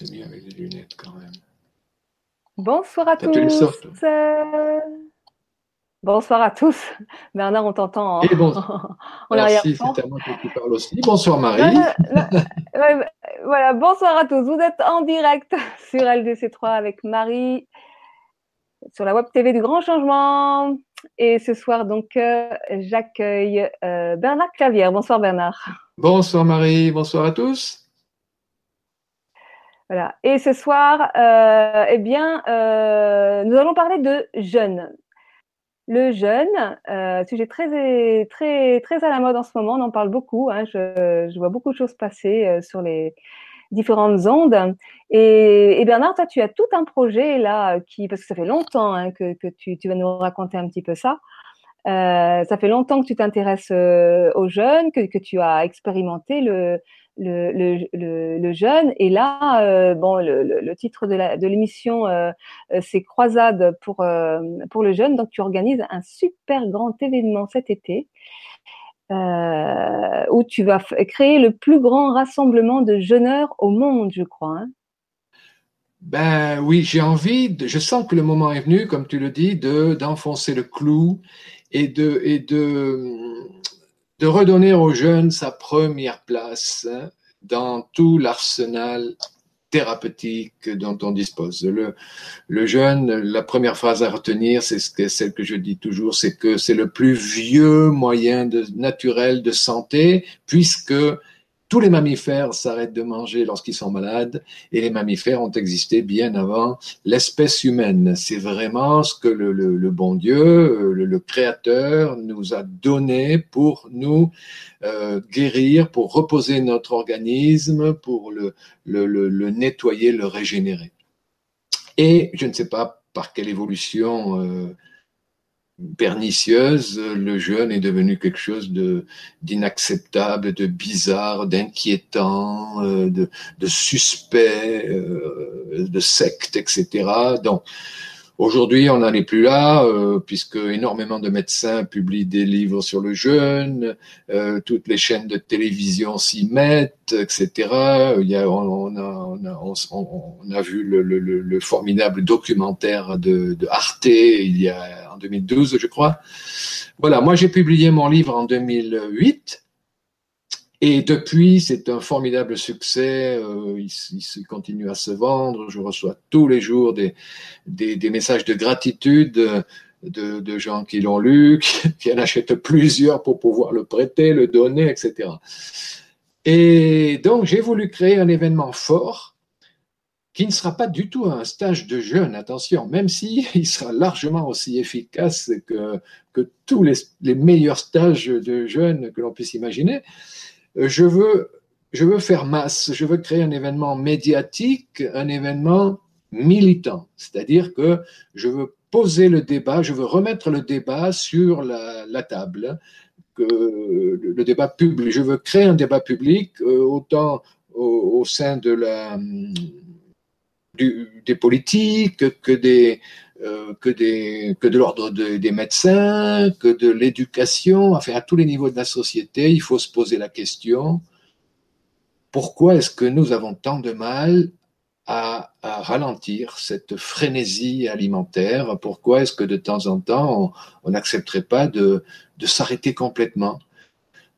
c'est mieux avec des lunettes quand même. Bonsoir à tous. Bonsoir à tous. Bernard, on t'entend. Et bon... Merci, c'est à moi que tu parles aussi. Bonsoir Marie. voilà, bonsoir à tous. Vous êtes en direct sur LDC3 avec Marie sur la Web TV du Grand Changement. Et ce soir, donc, euh, j'accueille euh, Bernard Clavière. Bonsoir Bernard. Bonsoir Marie, bonsoir à tous. Et ce soir, euh, eh bien, nous allons parler de jeunes. Le jeûne, euh, sujet très, très, très à la mode en ce moment, on en parle beaucoup. Hein, je, vois beaucoup de choses passer euh, sur les différentes ondes. Et, Bernard, toi, tu as tout un projet là, qui, parce que ça fait longtemps hein, que, tu, vas nous raconter un petit peu ça. Euh, ça fait longtemps que tu t'intéresses euh, aux jeunes, que, que, tu as expérimenté le, le, le, le, jeune. Et là, euh, bon, le, titre de l'émission, euh, euh, c'est Croisade pour, pour le jeune. Donc, tu organises un super grand événement cet été. où tu vas créer le plus grand rassemblement de jeûneurs au monde, je crois. Hein. Ben oui, j'ai envie, je sens que le moment est venu, comme tu le dis, de d'enfoncer le clou et de et de de redonner aux jeunes sa première place hein, dans tout l'arsenal thérapeutique dont on dispose. Le, jeune, la première phrase à retenir, c'est ce que, celle que je dis toujours, c'est que c'est le plus vieux moyen naturel de santé, puisque tous les mammifères s'arrêtent de manger lorsqu'ils sont malades et les mammifères ont existé bien avant l'espèce humaine. C'est vraiment ce que le, bon Dieu, le, Créateur nous a donné pour nous euh, guérir, pour reposer notre organisme, pour le, nettoyer, le régénérer. Et je ne sais pas par quelle évolution euh, pernicieuse, le jeûne est devenu quelque chose de d'inacceptable, de bizarre, d'inquiétant, euh, de, de suspect, euh, de secte, etc. Donc Aujourd'hui, on n'en est plus là, euh, puisque énormément de médecins publient des livres sur le jeûne, euh, toutes les chaînes de télévision s'y mettent, etc. Il y a, on, a, on, a, on, a, vu le, le, le, formidable documentaire de, de, Arte il y a en 2012, je crois. Voilà, moi j'ai publié mon livre en 2008 et depuis, c'est un formidable succès. Euh, il, continue à se vendre. Je reçois tous les jours des, messages de gratitude de, de gens qui l'ont lu, qui, en achètent plusieurs pour pouvoir le prêter, le donner, etc. Et donc, j'ai voulu créer un événement fort qui ne sera pas du tout un stage de jeûne, attention, même il sera largement aussi efficace que, tous les, les meilleurs stages de jeûne que l'on puisse imaginer. Euh, je veux, je veux faire masse, je veux créer un événement médiatique, un événement militant, c'est-à-dire que je veux poser le débat, je veux remettre le débat sur la, table, le débat public, je veux créer un débat public euh, autant au, sein de la, du, des politiques que des, euh, que, de l'ordre des médecins, que de l'éducation, enfin à tous les niveaux de la société, il faut se poser la question, pourquoi est-ce que nous avons tant de mal à, ralentir cette frénésie alimentaire? Pourquoi est-ce que de temps en temps, on n'accepterait pas de, s'arrêter complètement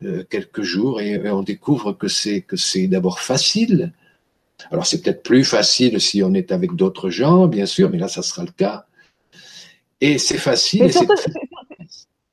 euh, quelques jours et, et, on découvre que c'est que c'est d'abord facile? Alors c'est peut-être plus facile si on est avec d'autres gens, bien sûr, mais là ça sera le cas. Et c'est facile. Et surtout,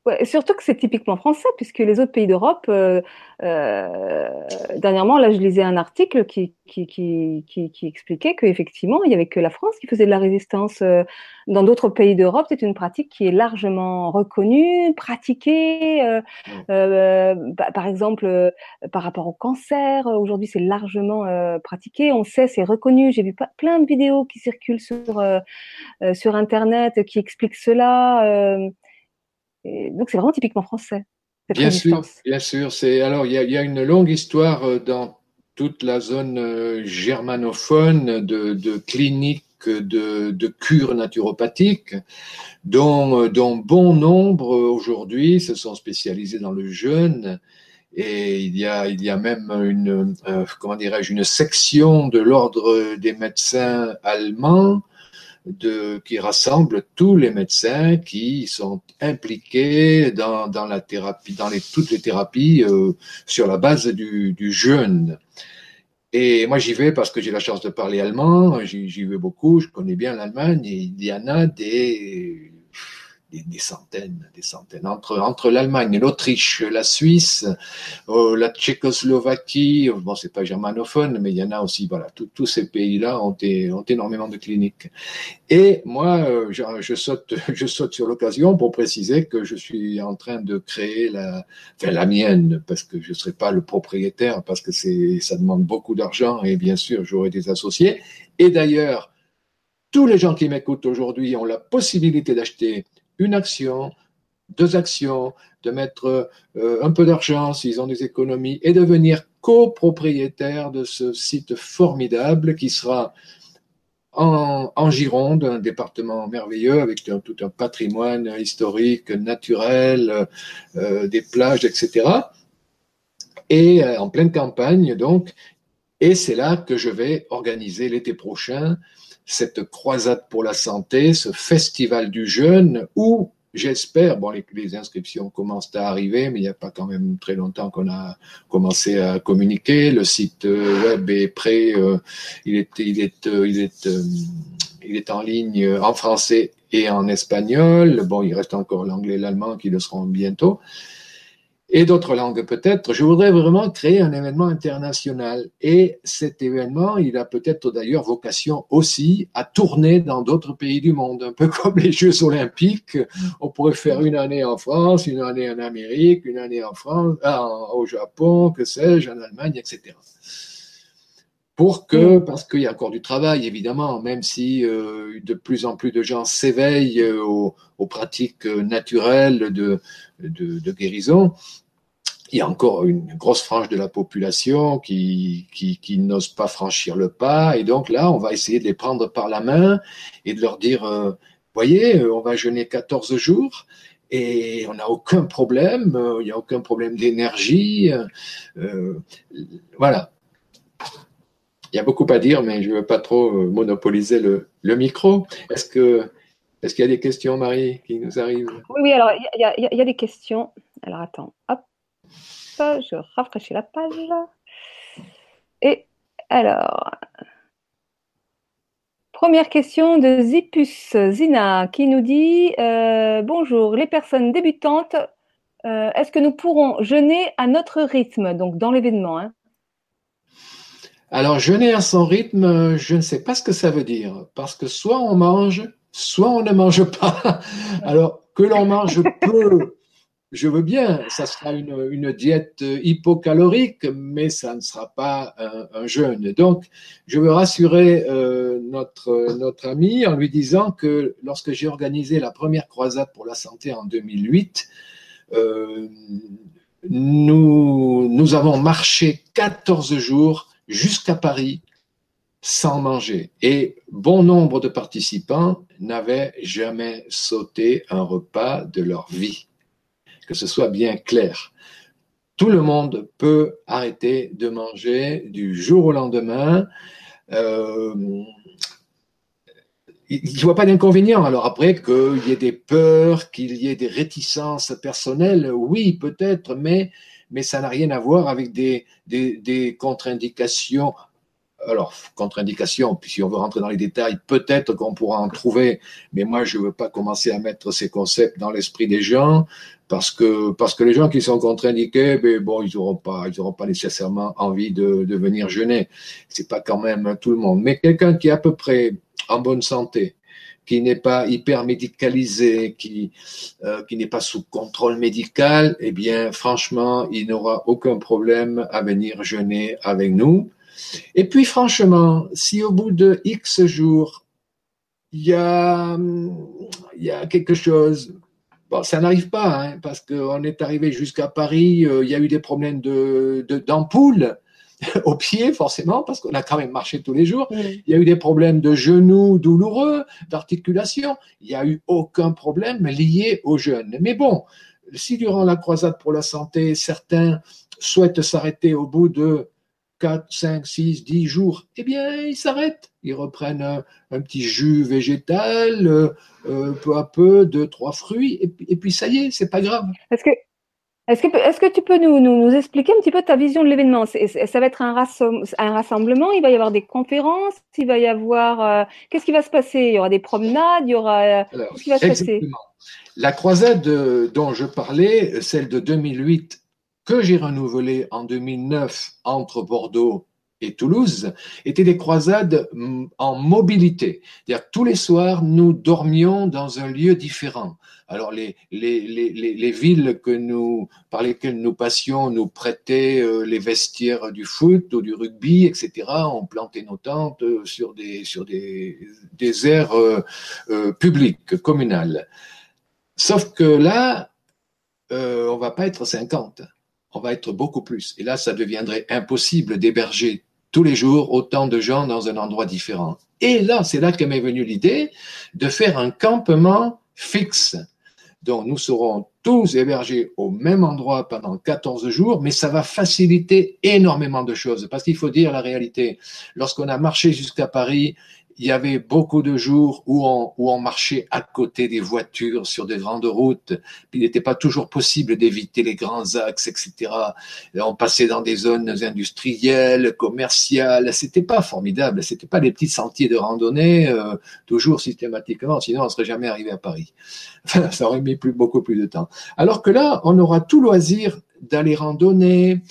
ouais, surtout, que c'est typiquement français, puisque les autres pays d'Europe, euh, euh, dernièrement, là, je lisais un article qui, qui, qui, qui, qui expliquait qu'effectivement, il n'y avait que la France qui faisait de la résistance. Euh, dans d'autres pays d'Europe, c'est une pratique qui est largement reconnue, pratiquée. Euh, euh, par exemple, euh, par rapport au cancer, aujourd'hui, c'est largement pratiqué. On sait, c'est reconnu. J'ai vu plein de vidéos qui circulent sur sur Internet qui expliquent cela. Donc, c'est vraiment typiquement français. Bien sûr, bien sûr. C'est alors il y a, y a, une longue histoire dans toute la zone germanophone de, de cliniques de, de cures naturopathiques, dont, dont bon nombre aujourd'hui se sont spécialisés dans le jeûne Et il y a, il y a même une, euh, comment dirais-je, une section de l'ordre des médecins allemands de, qui rassemble tous les médecins qui sont impliqués dans, dans la thérapie, dans les, toutes les thérapies euh, sur la base du, du jeûne. Et moi, j'y vais parce que j'ai la chance de parler allemand, j'y vais beaucoup, je connais bien l'Allemagne, et il y en a des des, centaines, des centaines. Entre, entre l'Allemagne, l'Autriche, la Suisse, euh, la Tchécoslovaquie, bon, c'est pas germanophone, mais il y en a aussi, voilà, tous ces pays-là ont, ont énormément de cliniques. Et moi, euh, je, saute, je saute sur l'occasion pour préciser que je suis en train de créer la, enfin, la mienne, parce que je ne serai pas le propriétaire, parce que ça demande beaucoup d'argent et bien sûr, j'aurai des associés. Et d'ailleurs, tous les gens qui m'écoutent aujourd'hui ont la possibilité d'acheter une action, deux actions, de mettre euh, un peu d'argent s'ils ont des économies et devenir copropriétaire de ce site formidable qui sera en, Gironde, un département merveilleux avec tout un patrimoine historique, naturel, euh, des plages, etc. Et euh, en pleine campagne, donc, et c'est là que je vais organiser l'été prochain cette croisade pour la santé, ce festival du jeûne où J'espère, bon, les, inscriptions commencent à arriver, mais il n'y a pas quand même très longtemps qu'on a commencé à communiquer. Le site euh, web est prêt, euh, il est, il est, euh, il est, il est en ligne en français et en espagnol. Bon, il reste encore l'anglais et l'allemand qui le seront bientôt et d'autres langues peut-être, je voudrais vraiment créer un événement international. Et cet événement, il a peut-être d'ailleurs vocation aussi à tourner dans d'autres pays du monde, un peu comme les Jeux olympiques. On pourrait faire une année en France, une année en Amérique, une année en France, ah, au Japon, que sais-je, en Allemagne, etc. Pour que, parce qu'il y a encore du travail, évidemment, même si euh, de plus en plus de gens s'éveillent euh, aux, aux, pratiques naturelles de, de, guérison, il y a encore une grosse frange de la population qui, qui, n'ose pas franchir le pas. Et donc là, on va essayer de les prendre par la main et de leur dire, euh, voyez, euh, on va jeûner 14 jours et on n'a aucun problème, euh, il n'y a aucun problème d'énergie. Voilà. Il y a beaucoup à dire, mais je ne veux pas trop monopoliser le, le micro. Est-ce que est-ce qu'il y a des questions, Marie, qui nous arrivent? Oui, oui, alors il y, y, y, a des questions. Alors attends, hop je rafraîchis la page. Et alors, première question de Zipus Zina qui nous dit euh, Bonjour, les personnes débutantes, euh, est-ce que nous pourrons jeûner à notre rythme, donc dans l'événement hein Alors, jeûner à son rythme, je ne sais pas ce que ça veut dire, parce que soit on mange, soit on ne mange pas. Alors, que l'on mange peu je veux bien, ça sera une, une, diète hypocalorique, mais ça ne sera pas un, un jeûne. Donc, je veux rassurer euh, notre, notre ami en lui disant que lorsque j'ai organisé la première croisade pour la santé en 2008, euh, nous, nous avons marché 14 jours jusqu'à Paris sans manger. Et bon nombre de participants n'avaient jamais sauté un repas de leur vie que ce soit bien clair. Tout le monde peut arrêter de manger du jour au lendemain. Euh, il ne voit pas d'inconvénient. Alors après, qu'il y ait des peurs, qu'il y ait des réticences personnelles, oui, peut-être, mais, mais ça n'a rien à voir avec des, contre-indications alors, contre-indication, puis si on veut rentrer dans les détails, peut-être qu'on pourra en trouver, mais moi, je ne veux pas commencer à mettre ces concepts dans l'esprit des gens parce que les gens qui sont contre-indiqués, ben bon, ils n'auront pas nécessairement envie de, venir jeûner. C'est pas quand même tout le monde, mais quelqu'un qui est à peu près en bonne santé, qui n'est pas hyper médicalisé, euh, qui n'est pas sous contrôle médical, eh bien franchement, il n'aura aucun problème à venir jeûner avec nous. Et puis franchement, si au bout de X jours il y a il y a quelque chose Bon, ça n'arrive pas, hein, parce qu'on est arrivé jusqu'à Paris, euh, il y a eu des problèmes de, d'ampoule au pied, forcément, parce qu'on a quand même marché tous les jours. Il y a eu des problèmes de genoux douloureux, d'articulation. Il n'y a eu aucun problème lié au jeûne. Mais bon, si durant la croisade pour la santé, certains souhaitent s'arrêter au bout de 4, 5, 6, 10 jours, eh bien, ils s'arrêtent. Ils reprennent un, petit jus végétal, euh, euh, peu à peu, deux, trois fruits, et, puis ça y est, c'est pas grave. Est-ce que, est-ce que, est-ce que tu peux nous, nous, expliquer un petit peu ta vision de l'événement? Ça va être un, rassemblement, il va y avoir des conférences, il va y avoir... Euh, qu'est-ce qui va se passer? Il y aura des promenades, il y aura... qu'est-ce qui va se passer? La croisade dont je parlais, celle de 2008 que j'ai renouvelé en 2009 entre Bordeaux et Toulouse étaient des croisades mm, en mobilité. C'est-à-dire tous les soirs, nous dormions dans un lieu différent. Alors les, les, les, les, villes que nous, par lesquelles nous passions nous prêtaient euh, les vestiaires du foot ou du rugby, etc. On plantait nos tentes euh, sur des, sur des, des aires euh, publiques, communales. Sauf que là, euh, on va pas être 50 on va être beaucoup plus. Et là, ça deviendrait impossible d'héberger tous les jours autant de gens dans un endroit différent. Et là, c'est là que m'est venue l'idée de faire un campement fixe. Donc, nous serons tous hébergés au même endroit pendant 14 jours, mais ça va faciliter énormément de choses. Parce qu'il faut dire la réalité. Lorsqu'on a marché jusqu'à Paris, il y avait beaucoup de jours où on, où on marchait à côté des voitures sur des grandes routes. Il n'était pas toujours possible d'éviter les grands axes, etc. on passait dans des zones industrielles, commerciales. C'était pas formidable. C'était pas des petits sentiers de randonnée euh, toujours systématiquement. Sinon, on serait jamais arrivé à Paris. ça aurait mis plus, beaucoup plus de temps. Alors que là, on aura tout loisir d'aller randonner,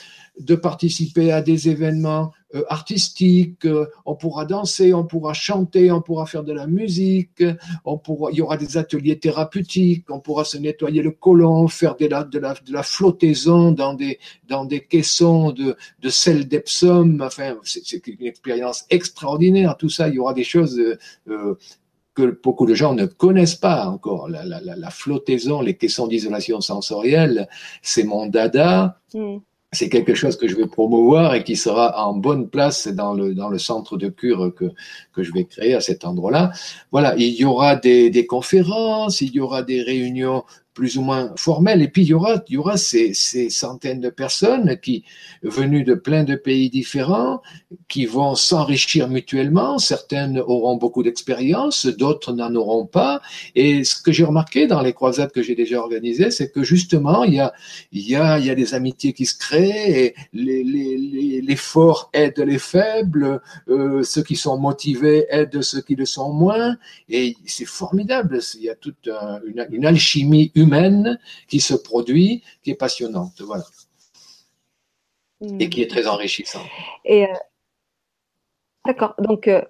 de participer à des événements euh, artistiques, euh, on pourra danser, on pourra chanter, on pourra faire de la musique, on pourra, il y aura des ateliers thérapeutiques, on pourra se nettoyer le côlon, faire de la, de la, flottaison dans des, dans des caissons de, de sel d'Epsom. Enfin, c'est une expérience extraordinaire. Tout ça, il y aura des choses euh, que beaucoup de gens ne connaissent pas encore. La, la, la, flottaison, les caissons d'isolation sensorielle, c'est mon dada. Mm c'est quelque chose que je vais promouvoir et qui sera en bonne place dans le, dans le centre de cure que, que je vais créer à cet endroit-là. Voilà, il y aura des, des conférences, il y aura des réunions plus ou moins formelle. Et puis il y aura, il y aura ces, centaines de personnes qui, venues de plein de pays différents, qui vont s'enrichir mutuellement. Certaines auront beaucoup d'expérience, d'autres n'en auront pas. Et ce que j'ai remarqué dans les croisades que j'ai déjà organisées, c'est que justement, il y a, il y a, il y a des amitiés qui se créent. Et les, les, les, forts aident les faibles. Euh, ceux qui sont motivés aident ceux qui le sont moins. Et c'est formidable. Il y a toute une, une alchimie humaine humaine qui se produit, qui est passionnante, voilà. Et qui est très enrichissante. Et euh, d'accord, donc euh,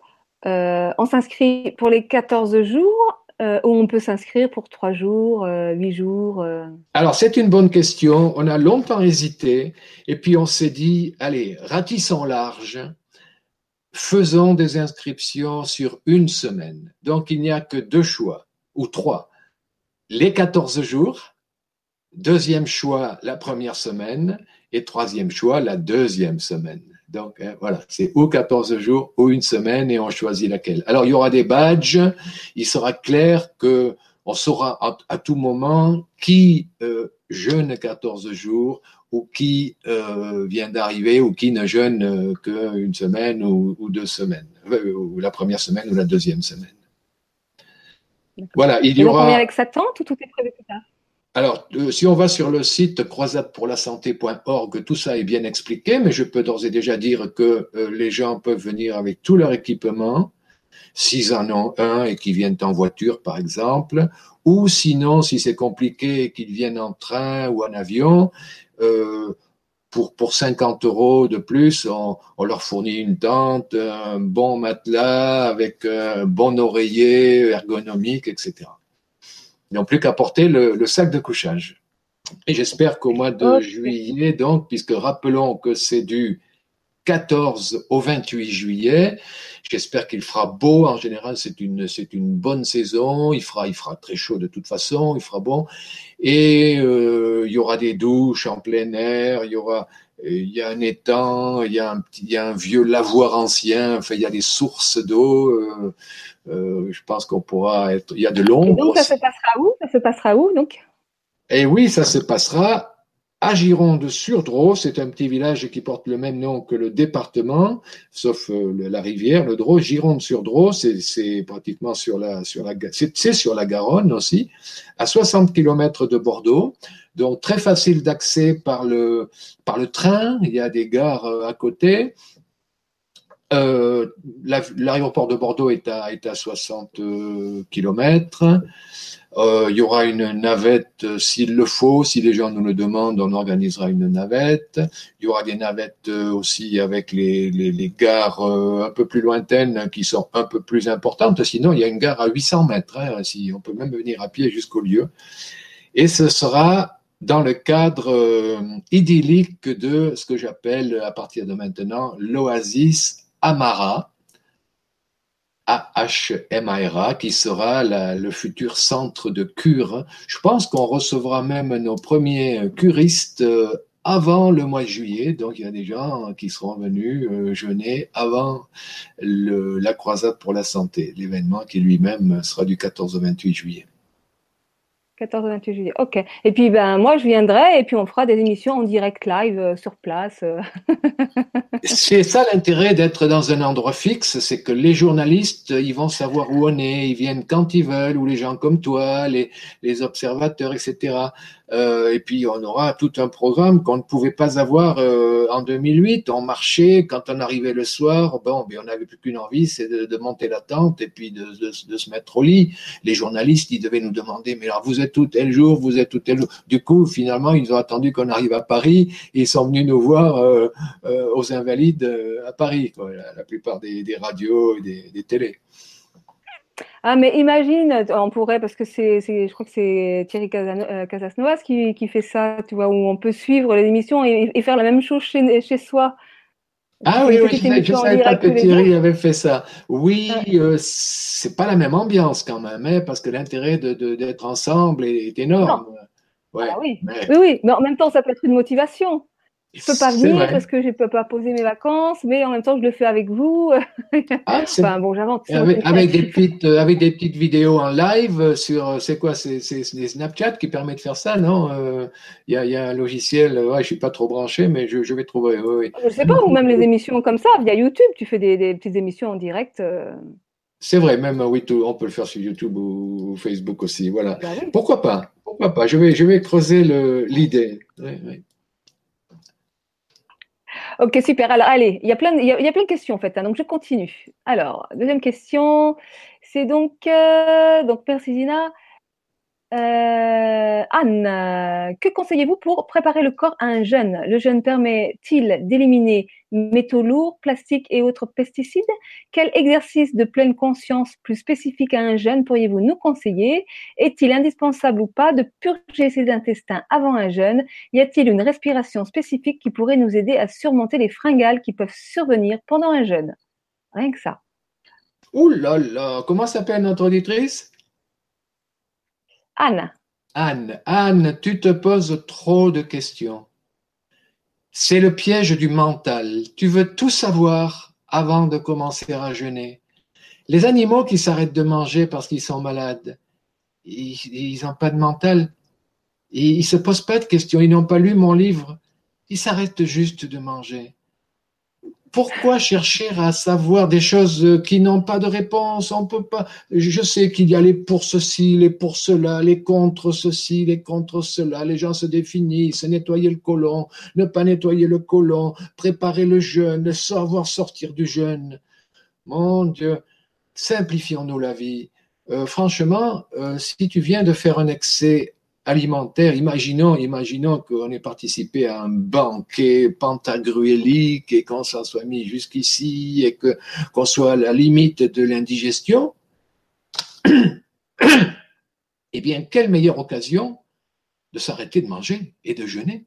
euh, on s'inscrit pour les 14 jours ou on peut s'inscrire pour 3 jours, 8 jours Alors c'est une bonne question. On a longtemps hésité et puis on s'est dit, allez, ratissons large faisons des inscriptions sur une semaine. Donc il n'y a que deux choix, ou trois les 14 jours, deuxième choix la première semaine et troisième choix la deuxième semaine. Donc hein, voilà, c'est ou 14 jours ou une semaine et on choisit laquelle. Alors il y aura des badges, il sera clair que on saura à, tout moment qui euh, jeûne 14 jours ou qui euh, vient d'arriver ou qui ne jeûne euh, qu'une semaine ou, deux semaines, ou la première semaine ou la deuxième semaine. Voilà, il y aura. On est avec sa tente ou tout est prévu plus tard? Alors, euh, si on va sur le site croisadepourlasanté.org, tout ça est bien expliqué, mais je peux d'ores et déjà dire que euh, les gens peuvent venir avec tout leur équipement, s'ils en ont un et qu'ils viennent en voiture, par exemple, ou sinon, si c'est compliqué, qu'ils viennent en train ou en avion. Euh, pour, pour 50 euros de plus, on, on, leur fournit une tente, un bon matelas avec un bon oreiller ergonomique, etc. Ils n'ont plus qu'à porter le, le, sac de couchage. Et j'espère qu'au mois de juillet, donc, puisque rappelons que c'est du 14 au 28 juillet. J'espère qu'il fera beau. En général, c'est une, c'est une bonne saison. Il fera, il fera très chaud de toute façon. Il fera bon. Et euh, il y aura des douches en plein air. Il y aura, il y a un étang. Il y a un petit, il y a un vieux lavoir ancien. Enfin, il y a des sources d'eau. Euh, euh, je pense qu'on pourra être. Il y a de l'ombre. Donc, ça se passera où? Ça se passera où donc? Eh oui, ça se passera à Gironde-sur-Drô, c'est un petit village qui porte le même nom que le département, sauf euh, la rivière, le Drô. Gironde-sur-Drô, c'est pratiquement sur la, sur la, c'est sur la Garonne aussi, à 60 km de Bordeaux. Donc très facile d'accès par le, par le train. Il y a des gares euh, à côté. Euh, L'aéroport de Bordeaux est à, est à 60 km. Euh, il y aura une navette euh, s'il le faut, si les gens nous le demandent, on organisera une navette. Il y aura des navettes euh, aussi avec les, les, les gares un peu plus lointaines qui sont un peu plus importantes. Sinon, il y a une gare à 800 mètres. Hein, si on peut même venir à pied jusqu'au lieu. Et ce sera dans le cadre idyllique de ce que j'appelle à partir de maintenant l'oasis Amara AHMARA, qui sera le futur centre de cure. Je pense qu'on recevra même nos premiers curistes euh, avant le mois de juillet. Donc, il y a des gens qui seront venus euh, jeûner avant la croisade pour la santé, l'événement qui lui-même sera du 14 au 28 juillet. 14 28 juillet. Ok. Et puis ben moi je viendrai et puis on fera des émissions en direct live euh, sur place. Euh. c'est ça l'intérêt d'être dans un endroit fixe, c'est que les journalistes ils vont savoir où on est, ils viennent quand ils veulent, ou les gens comme toi, les, les observateurs, etc. Euh, et puis on aura tout un programme qu'on ne pouvait pas avoir euh, en 2008. On marchait quand on arrivait le soir. Bon, mais on n'avait plus qu'une envie, c'est de, monter la tente et puis de, se mettre au lit. Les journalistes, ils devaient nous demander, mais alors vous êtes tout tel jour, vous êtes tout tel jour? Du coup, finalement, ils ont attendu qu'on arrive à Paris et ils sont venus nous voir euh, euh aux Invalides à Paris. La, plupart des, des radios et des, des télés. Ah, mais imagine, on pourrait, parce que c'est, je crois que c'est Thierry euh, Casasnovas qui, qui fait ça, tu vois, où on peut suivre les émissions et, et faire la même chose chez, chez soi. Ah oui, oui, je ne savais pas que Thierry avait fait ça. Oui, ah. euh, c'est pas la même ambiance quand même, hein, parce que l'intérêt de, de, d'être ensemble est, est énorme. Ouais, ah oui. Mais... oui, oui, mais en même temps, ça peut être une motivation je peux pas venir parce que je peux pas poser mes vacances, mais en même temps je le fais avec vous. Ah, enfin bon, j'invente. Avec, avec, des petites, euh, avec des petites vidéos en live euh, sur, euh, c'est quoi, c'est des Snapchat qui permet de faire ça, non Il y, a, y, a, un logiciel. Ouais, je suis pas trop branché, mais je, je vais trouver. Oui, Je sais pas, ou même les émissions comme ça via YouTube. Tu fais des, des petites émissions en direct. C'est vrai, même oui, on peut le faire sur YouTube ou Facebook aussi. Voilà. Bah Pourquoi pas Pourquoi pas Je vais, je vais creuser l'idée. Oui, oui. Ok, super. Alors, allez, il y a plein, il y a, plein de questions en fait. Hein, donc, je continue. Alors, deuxième question, c'est donc, euh, donc, Zina. Euh, Anne, que conseillez-vous pour préparer le corps à un jeûne? Le jeûne permet-il d'éliminer métaux lourds, plastiques et autres pesticides? Quel exercice de pleine conscience plus spécifique à un jeûne pourriez-vous nous conseiller? Est-il indispensable ou pas de purger ses intestins avant un jeûne? Y a-t-il une respiration spécifique qui pourrait nous aider à surmonter les fringales qui peuvent survenir pendant un jeûne? Rien que ça. Ouh comment s'appelle notre auditrice? Anne. Anne, Anne, tu te poses trop de questions. C'est le piège du mental. Tu veux tout savoir avant de commencer à jeûner. Les animaux qui s'arrêtent de manger parce qu'ils sont malades, ils n'ont pas de mental. Ils ne se posent pas de questions. Ils n'ont pas lu mon livre. Ils s'arrêtent juste de manger pourquoi chercher à savoir des choses qui n'ont pas de réponse? On peut pas. Je sais qu'il y a les pour ceci, les pour cela, les contre ceci, les contre cela. Les gens se définissent, nettoyer le côlon, ne pas nettoyer le côlon, préparer le jeûne, savoir sortir du jeûne. Mon Dieu, simplifions-nous la vie. Euh, franchement, euh, si tu viens de faire un excès alimentaire. Imaginons, imaginons qu'on ait participé à un banquet pentagruélique et qu'on s'en soit mis jusqu'ici et que qu'on soit à la limite de l'indigestion. eh bien, quelle meilleure occasion de s'arrêter de manger et de jeûner?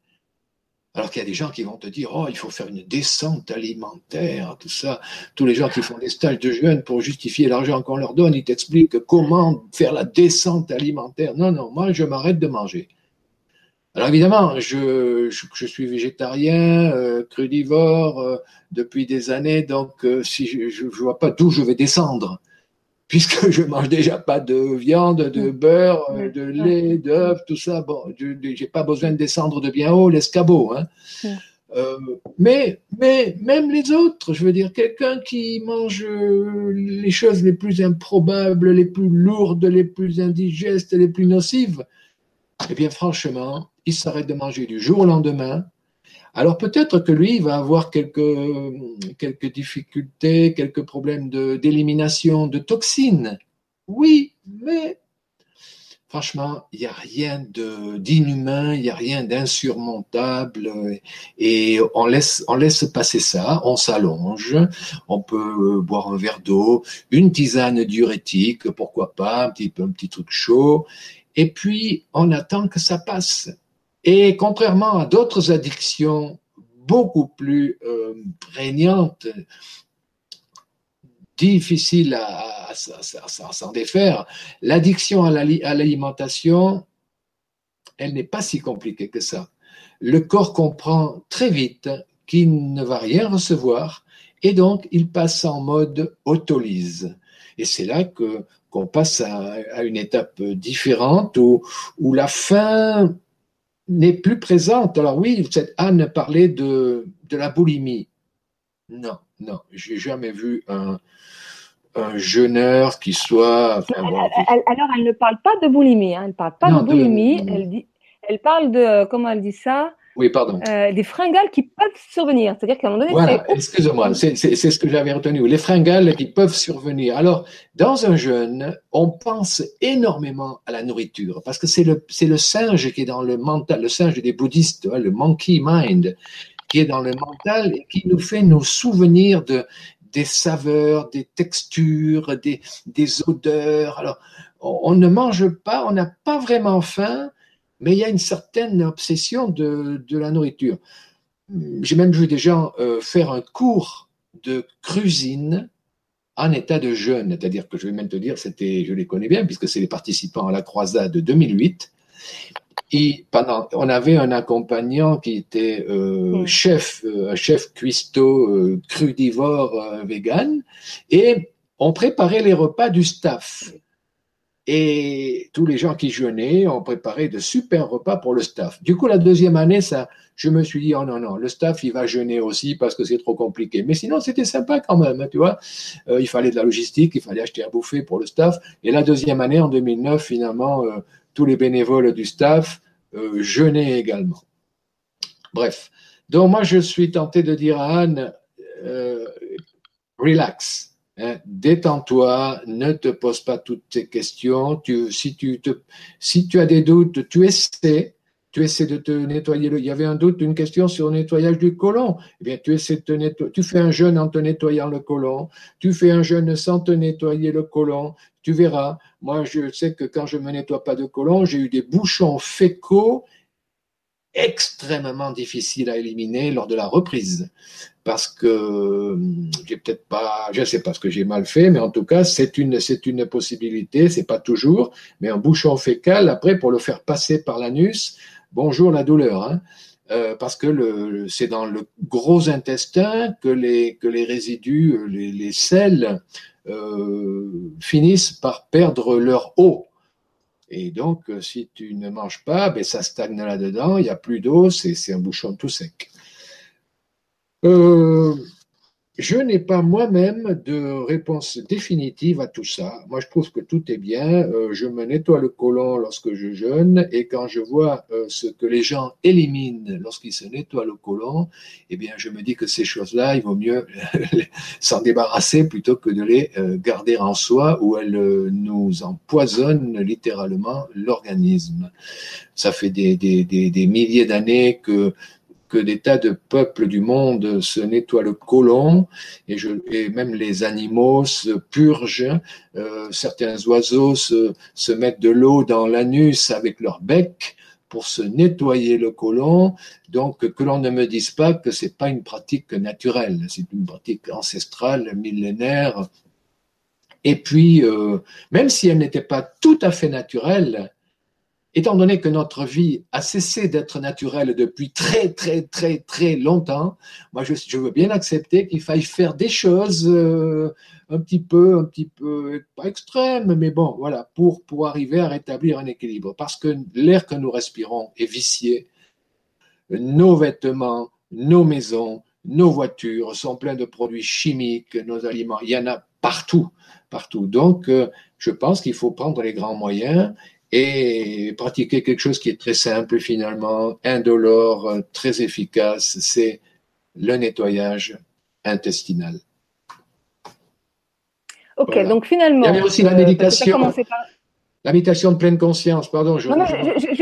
Alors qu'il y a des gens qui vont te dire, oh, il faut faire une descente alimentaire, tout ça. Tous les gens qui font des stages de jeûne pour justifier l'argent qu'on leur donne, ils t'expliquent comment faire la descente alimentaire. Non, non, moi, je m'arrête de manger. Alors évidemment, je, suis végétarien, euh, crudivore euh, depuis des années, donc euh, si je ne vois pas d'où je vais descendre. Puisque je mange déjà pas de viande, de beurre, de lait, d'œufs, tout ça. Bon, je n'ai pas besoin de descendre de bien haut l'escabeau. Hein. Euh, mais, mais même les autres, je veux dire, quelqu'un qui mange les choses les plus improbables, les plus lourdes, les plus indigestes, les plus nocives, eh bien franchement, il s'arrête de manger du jour au lendemain. Alors peut-être que lui va avoir quelques, quelques difficultés, quelques problèmes d'élimination de toxines. Oui, mais franchement, il n'y a rien d'inhumain, il n'y a rien d'insurmontable, et on laisse, on laisse passer ça, on s'allonge, on peut boire un verre d'eau, une tisane diurétique, pourquoi pas, un petit, un petit truc chaud, et puis on attend que ça passe. Et contrairement à d'autres addictions beaucoup plus euh, prégnantes, difficile à, s'en défaire. L'addiction à l'alimentation, elle n'est pas si compliquée que ça. Le corps comprend très vite qu'il ne va rien recevoir et donc il passe en mode autolyse. Et c'est là que qu'on passe à, une étape différente où, où la faim n'est plus présente. Alors oui, cette Anne parlait de, de la boulimie. Non, non, j'ai jamais vu un, un jeûneur qui soit. alors, elle ne parle pas de boulimie. Hein, elle ne parle pas de boulimie. Elle, dit, elle parle de. Comment elle dit ça? Oui, pardon. Euh, des fringales qui peuvent survenir. C'est-à-dire qu'à un moment donné. Voilà, excuse-moi, c'est ce que j'avais retenu. Les fringales qui peuvent survenir. Alors, dans un jeûne, on pense énormément à la nourriture parce que c'est le, le singe qui est dans le mental, le singe des bouddhistes, hein, le monkey mind qui est dans le mental et qui nous fait nous souvenir de, des saveurs, des textures, des, des odeurs. Alors, on, ne mange pas, on n'a pas vraiment faim, mais il y a une certaine obsession de, de la nourriture. J'ai même vu des gens euh, faire un cours de cuisine en état de jeûne, c'est-à-dire que je vais même te dire, c'était, je les connais bien puisque c'est les participants à la croisade de 2008 et pendant, on avait un accompagnant qui était euh, chef, euh, chef cuistot euh, crudivore vegan, et on préparait les repas du staff. Et tous les gens qui jeûnaient ont préparé de super repas pour le staff. Du coup, la deuxième année, ça, je me suis dit, oh non, non, le staff, il va jeûner aussi parce que c'est trop compliqué. Mais sinon, c'était sympa quand même, hein, tu vois. il fallait de la logistique, il fallait acheter à bouffer pour le staff. Et la deuxième année, en 2009, finalement, tous les bénévoles du staff euh, jeûnaient également. Bref, donc moi je suis tenté de dire à Anne, euh, relax, détends-toi, ne te pose pas toutes ces questions. Si, tu as des doutes, tu essaies, tu essaies de te nettoyer. Il y avait un doute, une question sur le nettoyage du côlon. Eh bien, tu essaies de te. Tu fais un jeûne en te nettoyant le côlon. Tu fais un jeûne sans te nettoyer le côlon. Tu verras. Moi, je sais que quand je me nettoie pas de côlon, j'ai eu des bouchons fécaux extrêmement difficiles à éliminer lors de la reprise. Parce que j'ai peut-être pas, je sais pas ce que j'ai mal fait, mais en tout cas, c'est une, c'est une possibilité, c'est pas toujours, mais un bouchon fécal, après, pour le faire passer par l'anus, bonjour la douleur, hein. euh, parce que le, c'est dans le gros intestin que les, que les résidus, les, les sels euh, finissent par perdre leur eau. Et donc, euh, si tu ne manges pas, ben, ça stagne là-dedans, il n'y a plus d'eau, c'est un bouchon tout sec. Euh, je n'ai pas moi-même de réponse définitive à tout ça. Moi, je trouve que tout est bien. Euh, je me nettoie le côlon lorsque je jeûne et quand je vois euh, ce que les gens éliminent lorsqu'ils se nettoient le côlon, eh bien, je me dis que ces choses-là, il vaut mieux s'en débarrasser plutôt que de les euh, garder en soi où elles nous empoisonnent littéralement l'organisme. Ça fait des, milliers d'années que que des tas de peuples du monde se nettoient le côlon et, je, et même les animaux se purgent. Euh, certains oiseaux se, se mettent de l'eau dans l'anus avec leur bec pour se nettoyer le côlon. Donc, que l'on ne me dise pas que c'est pas une pratique naturelle, c'est une pratique ancestrale, millénaire. Et puis, euh, même si elle n'était pas tout à fait naturelle, étant donné que notre vie a cessé d'être naturelle depuis très, très, très, très longtemps, moi, je, veux bien accepter qu'il faille faire des choses euh, un petit peu, un petit peu, pas extrêmes, mais bon, voilà, pour, pour arriver à rétablir un équilibre. Parce que l'air que nous respirons est vicié. Nos vêtements, nos maisons, nos voitures sont pleins de produits chimiques, nos aliments, il y en a partout, partout. Donc, euh, je pense qu'il faut prendre les grands moyens et pratiquer quelque chose qui est très simple finalement, indolore, très efficace, c'est le nettoyage intestinal. Ok, donc finalement. Il y avait aussi la euh, méditation. La méditation de pleine conscience, pardon. Je,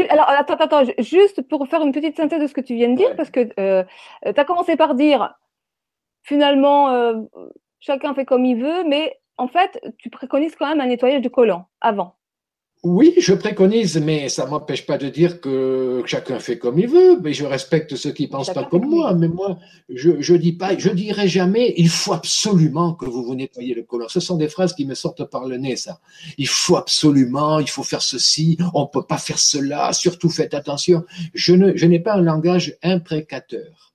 alors, attends, attends, juste pour faire une petite synthèse de ce que tu viens de dire, parce que euh, tu as commencé par dire, finalement, euh, chacun fait comme il veut, mais en fait, tu préconises quand même un nettoyage du colon avant. Oui, je préconise, mais ça m'empêche pas de dire que chacun fait comme il veut. Mais je respecte ceux qui pensent pas comme moi. Mais moi, je, je dis pas, je dirai jamais, il faut absolument que vous vous nettoyez le colon. Ce sont des phrases qui me sortent par le nez, ça. Il faut absolument, il faut faire ceci, on peut pas faire cela. Surtout faites attention. Je ne, je n'ai pas un langage imprécateur.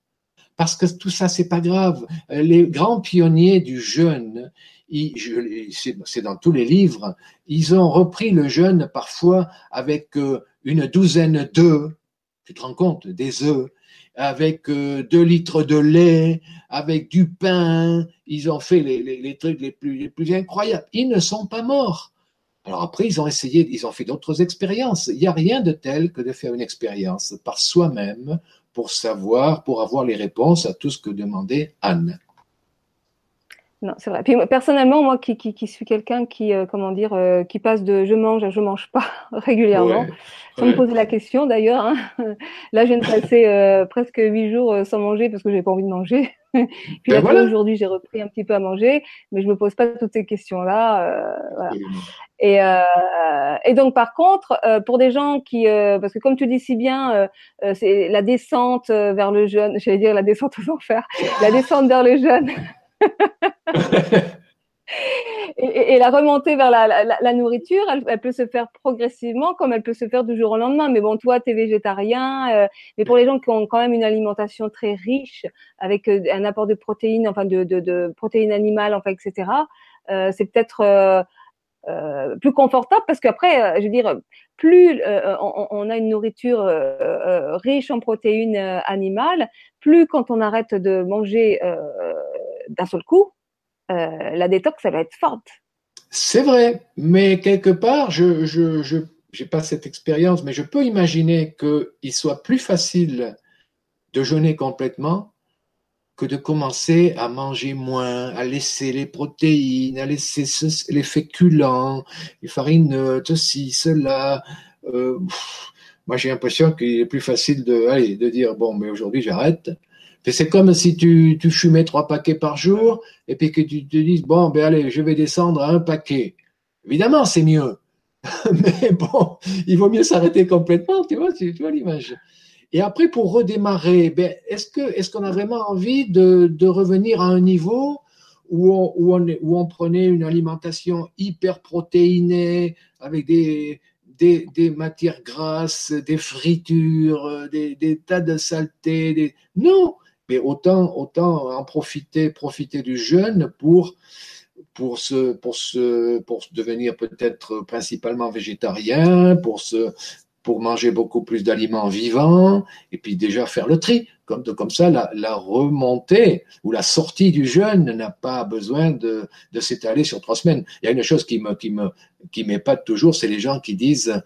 Parce que tout ça, c'est pas grave. Les grands pionniers du jeûne, c'est dans tous les livres, ils ont repris le jeûne parfois avec euh, une douzaine d'œufs, tu te rends compte, des œufs, avec euh, deux litres de lait, avec du pain, ils ont fait les, trucs les plus, les plus incroyables. Ils ne sont pas morts. Alors après, ils ont essayé, ils ont fait d'autres expériences. Il n'y a rien de tel que de faire une expérience par soi-même pour savoir, pour avoir les réponses à tout ce que demandait Anne. Non, c'est vrai. Puis personnellement, moi qui, qui, suis quelqu'un qui, euh, comment dire, euh, qui passe de je mange à je mange pas régulièrement, sans me poser la question d'ailleurs. Hein. Là, je viens de passer euh, presque huit jours sans manger parce que j'ai pas envie de manger. Puis ben aujourd'hui, j'ai repris un petit peu à manger, mais je me pose pas toutes ces questions-là. Voilà. Et, et, donc, par contre, pour des gens qui, parce que comme tu dis si bien, c'est la descente vers le jeûne, j'allais dire la descente aux enfers, la descente vers le jeûne. et, la remontée vers la, nourriture, elle, peut se faire progressivement comme elle peut se faire du jour au lendemain. Mais bon, toi, tu es végétarien. Euh, mais pour les gens qui ont quand même une alimentation très riche, avec euh, un apport de protéines, enfin de, protéines animales, etc., euh, c'est peut-être plus confortable parce qu'après, je veux dire, plus on, a une nourriture riche en protéines animales, plus quand on arrête de manger d'un seul coup, euh, la détox, ça va être forte. C'est vrai, mais quelque part, je je, je j'ai pas cette expérience, mais je peux imaginer qu'il soit plus facile de jeûner complètement que de commencer à manger moins, à laisser les protéines, à laisser les féculents, les farines, ceci, cela. Euh, moi, j'ai l'impression qu'il est plus facile de, allez, de dire bon, mais aujourd'hui j'arrête, c'est comme si tu, tu, fumais trois paquets par jour et puis que tu te dises, bon, ben allez, je vais descendre à un paquet. Évidemment, c'est mieux. Mais bon, il vaut mieux s'arrêter complètement, tu vois, tu, vois l'image. Et après, pour redémarrer, ben, est-ce qu'on a vraiment envie de, de, revenir à un niveau où on, où, on, où on prenait une alimentation hyper protéinée avec des, des, des, matières grasses, des fritures, des, tas de saletés. Non, mais autant, autant en profiter, profiter du jeûne pour, pour, se, pour, se, pour devenir peut-être principalement végétarien, pour, se, pour manger beaucoup plus d'aliments vivants, et puis déjà faire le tri. Comme, comme ça, la, remontée ou la sortie du jeûne n'a pas besoin de, de s'étaler sur trois semaines. Il y a une chose qui me, qui me, qui m'épate toujours, c'est les gens qui disent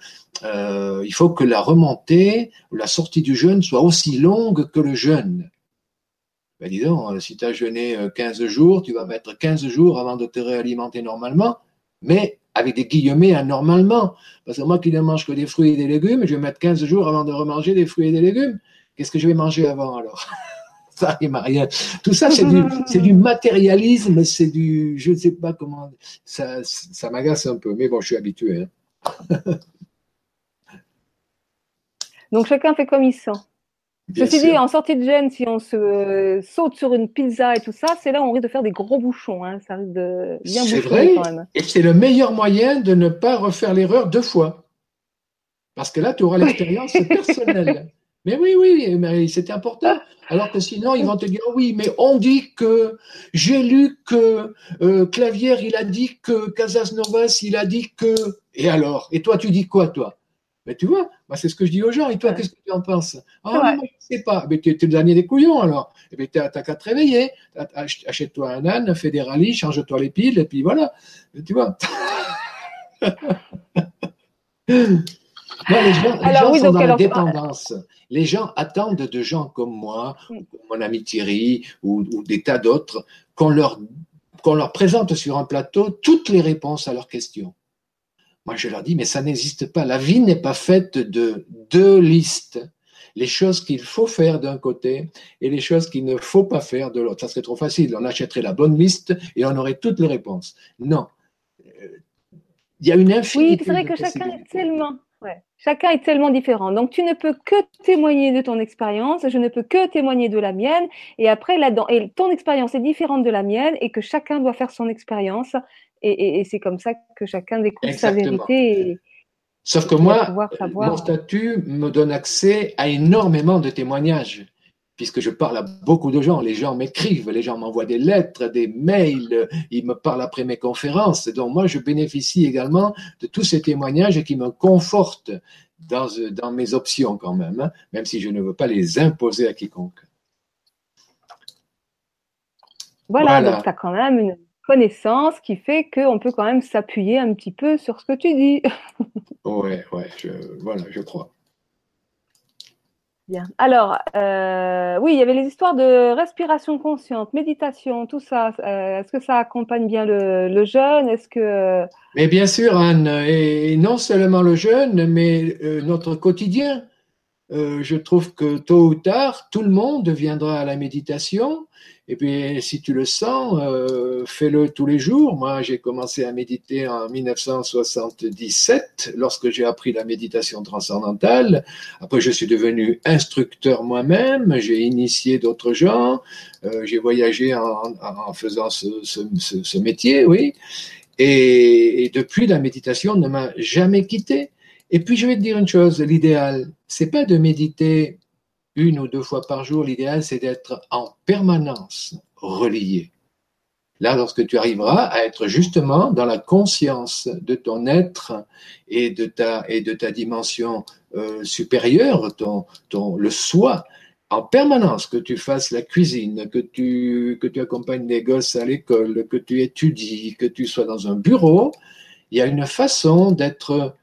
euh, il faut que la remontée ou la sortie du jeûne soit aussi longue que le jeûne ben dis donc, euh, si tu as jeûné 15 euh, jours, tu vas mettre 15 jours avant de te réalimenter normalement, mais avec des guillemets anormalement. Parce que moi qui ne mange que des fruits et des légumes, je vais mettre 15 jours avant de remanger des fruits et des légumes. Qu'est-ce que je vais manger avant alors? Ça il rien. Tout ça, c'est du, c'est du matérialisme, c'est du, je ne sais pas comment, ça, ça m'agace un peu, mais bon, je suis habitué. Hein. Donc chacun fait comme il sent. Ceci dit, en sortie de gêne, si on se saute sur une pizza et tout ça, c'est là où on risque de faire des gros bouchons. Hein. Ça risque de bien boucher quand même. Et c'est le meilleur moyen de ne pas refaire l'erreur deux fois. Parce que là, tu auras l'expérience personnelle. Mais oui, oui, mais c'est important. Alors que sinon, ils vont te dire oui, mais on dit que j'ai lu que euh, Clavière, il a dit que Casas Novas, il a dit que. Et alors? Et toi, tu dis quoi, toi? Mais tu vois, bah, c'est ce que je dis aux gens. Et toi, qu'est-ce que tu en penses? Ah, je ne sais pas. Mais tu es, le dernier des couillons, alors. Eh bien, tu n'as qu'à te réveiller. Achète-toi un âne, fais des rallyes, change-toi les piles, et puis voilà. tu vois. les gens, sont dans la dépendance. Les gens attendent de gens comme moi, mon ami Thierry ou, des tas d'autres, qu'on leur, qu'on leur présente sur un plateau toutes les réponses à leurs questions. Moi, je leur dis, mais ça n'existe pas. La vie n'est pas faite de deux listes. Les choses qu'il faut faire d'un côté et les choses qu'il ne faut pas faire de l'autre. Ça serait trop facile. On achèterait la bonne liste et on aurait toutes les réponses. Non. Il y a une infinité. Oui, c'est vrai que chacun est tellement Chacun est tellement différent. Donc, tu ne peux que témoigner de ton expérience, je ne peux que témoigner de la mienne. Et après, là-dedans, et ton expérience est différente de la mienne et que chacun doit faire son expérience. Et, c'est comme ça que chacun découvre sa vérité. Sauf que moi, mon statut me donne accès à énormément de témoignages puisque je parle à beaucoup de gens. Les gens m'écrivent, les gens m'envoient des lettres, des mails, ils me parlent après mes conférences. Donc moi, je bénéficie également de tous ces témoignages qui me confortent dans, dans mes options quand même, hein, même si je ne veux pas les imposer à quiconque. Voilà, donc tu as quand même une connaissance qui fait qu'on peut quand même s'appuyer un petit peu sur ce que tu dis. oui, ouais, voilà, je crois. Bien. Alors, euh, oui, il y avait les histoires de respiration consciente, méditation, tout ça. Euh, est-ce que ça accompagne bien le, jeûne? Est-ce que Mais bien sûr, Anne, et non seulement le jeûne, mais euh, notre quotidien. je trouve que tôt ou tard, tout le monde viendra à la méditation et puis, si tu le sens, euh, fais-le tous les jours. Moi, j'ai commencé à méditer en 1977, lorsque j'ai appris la méditation transcendantale. Après, je suis devenu instructeur moi-même. J'ai initié d'autres gens. Euh, j'ai voyagé en, faisant ce, métier, oui. Et, et depuis, la méditation ne m'a jamais quitté. Et puis, je vais te dire une chose. L'idéal, c'est pas de méditer une ou deux fois par jour, l'idéal, c'est d'être en permanence relié. Là, lorsque tu arriveras à être justement dans la conscience de ton être et de ta, et de ta dimension euh, supérieure, ton, ton, le soi, en permanence, que tu fasses la cuisine, que tu, que tu accompagnes des gosses à l'école, que tu étudies, que tu sois dans un bureau, il y a une façon d'être,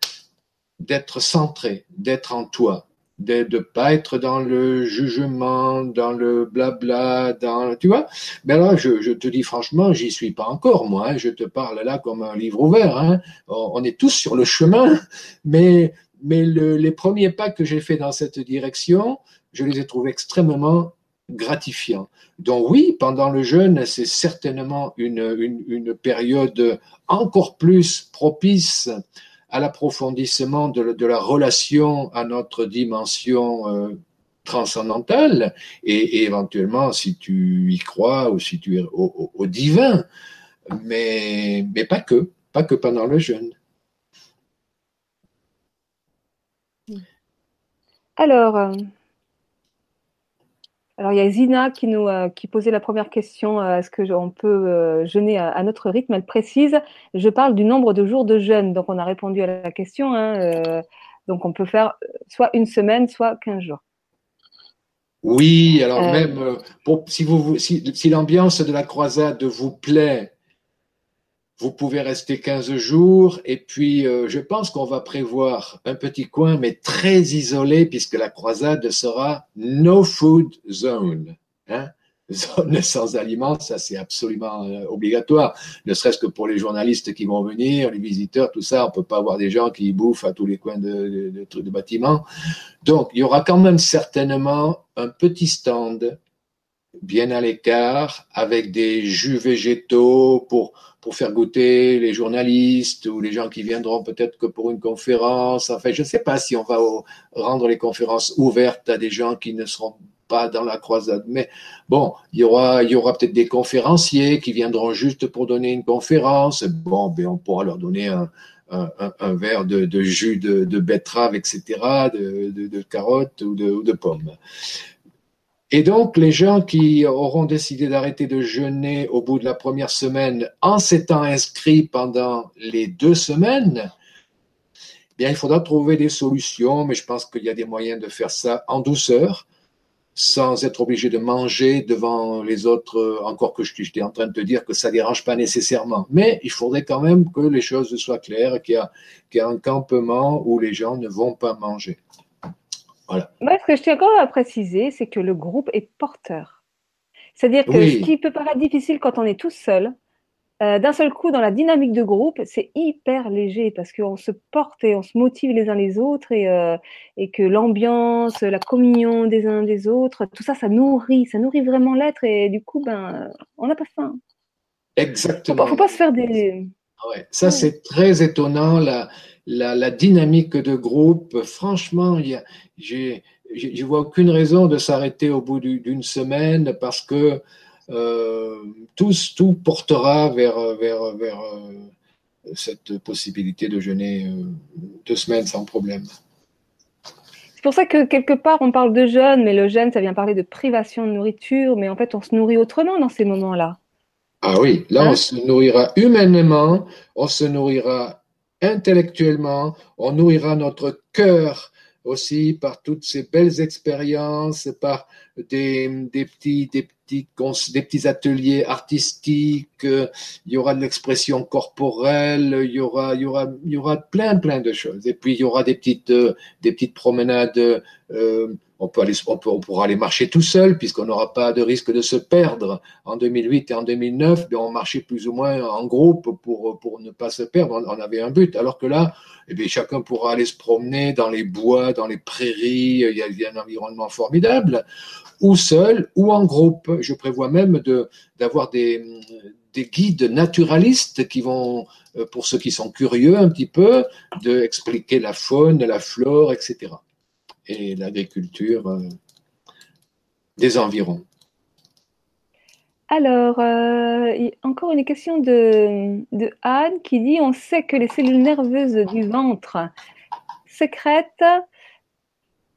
d'être centré, d'être en toi, de ne pas être dans le jugement, dans le blabla, dans tu vois. Mais là, je, te dis franchement, j'y suis pas encore moi. Hein. Je te parle là comme un livre ouvert. Hein. On, est tous sur le chemin, mais mais le, les premiers pas que j'ai fait dans cette direction, je les ai trouvés extrêmement gratifiants. Donc oui, pendant le jeûne, c'est certainement une, une période encore plus propice à l'approfondissement de, la relation à notre dimension euh, transcendantale et, éventuellement si tu y crois ou si tu es au, divin, mais, mais pas que, pas que pendant le jeûne. Alors, euh, alors, il y a Zina qui nous euh, qui posait la première question euh, est-ce que on peut euh, jeûner à, notre rythme? Elle précise je parle du nombre de jours de jeûne. Donc, on a répondu à la question. Hein, donc, on peut faire soit une semaine, soit 15 jours. Oui, alors même pour, si, vous, si, si l'ambiance de la croisade vous plaît, vous pouvez rester 15 jours et puis euh, je pense qu'on va prévoir un petit coin mais très isolé puisque la croisade sera no food zone. Hein zone sans aliments, ça c'est absolument euh, obligatoire, ne serait-ce que pour les journalistes qui vont venir, les visiteurs, tout ça, on peut pas avoir des gens qui bouffent à tous les coins de, de, de bâtiments. Donc il y aura quand même certainement un petit stand bien à l'écart avec des jus végétaux pour pour faire goûter les journalistes ou les gens qui viendront peut-être que pour une conférence. Enfin, je ne sais pas si on va rendre les conférences ouvertes à des gens qui ne seront pas dans la croisade. Mais bon, il y aura, peut-être des conférenciers qui viendront juste pour donner une conférence. Bon, ben on pourra leur donner un, un, verre de, jus de, betterave, etc., de, carottes ou de, pommes. Et donc, les gens qui auront décidé d'arrêter de jeûner au bout de la première semaine en s'étant inscrits pendant les deux semaines, bien, il faudra trouver des solutions, mais je pense qu'il y a des moyens de faire ça en douceur sans être obligé de manger devant les autres, encore que j'étais en train de te dire que ça dérange pas nécessairement. Mais il faudrait quand même que les choses soient claires, qu'il y, a, un campement où les gens ne vont pas manger. Voilà. Moi, ce que je tiens encore à préciser, c'est que le groupe est porteur. C'est-à-dire que ce qui peut paraître difficile quand on est tout seul, euh, d'un seul coup, dans la dynamique de groupe, c'est hyper léger parce qu'on se porte et on se motive les uns les autres et, euh, et que l'ambiance, la communion des uns des autres, tout ça, ça nourrit, ça nourrit vraiment l'être et du coup, ben, on n'a pas faim. Exactement. Faut faut pas se faire des. Ah ouais. Ça, c'est très étonnant, la, la, la, dynamique de groupe. Franchement, il y a, j'ai, je vois aucune raison de s'arrêter au bout d'une semaine parce que euh, tout, tout portera vers, vers, vers euh, cette possibilité de jeûner euh, deux semaines sans problème. C'est pour ça que quelque part on parle de jeûne, mais le jeûne, ça vient parler de privation de nourriture, mais en fait on se nourrit autrement dans ces moments-là. Ah oui, là on hein se nourrira humainement, on se nourrira intellectuellement, on nourrira notre cœur aussi par toutes ces belles expériences, par des, des petits, des des petits ateliers artistiques, il y aura de l'expression corporelle, il y aura, il y aura, il y aura plein, plein de choses. Et puis il y aura des petites, euh, des petites promenades. Euh, on peut aller, on, pourra aller marcher tout seul puisqu'on n'aura pas de risque de se perdre. En 2008 et en 2009, ben, on marchait plus ou moins en groupe pour pour ne pas se perdre. On, avait un but. Alors que là, eh bien, chacun pourra aller se promener dans les bois, dans les prairies. Il y a, il y a un environnement formidable ou seul ou en groupe. Je prévois même d'avoir des, des guides naturalistes qui vont, euh, pour ceux qui sont curieux un petit peu, de expliquer la faune, la flore, etc. Et l'agriculture euh, des environs. Alors, euh, encore une question de, de, Anne qui dit on sait que les cellules nerveuses du ventre sécrètent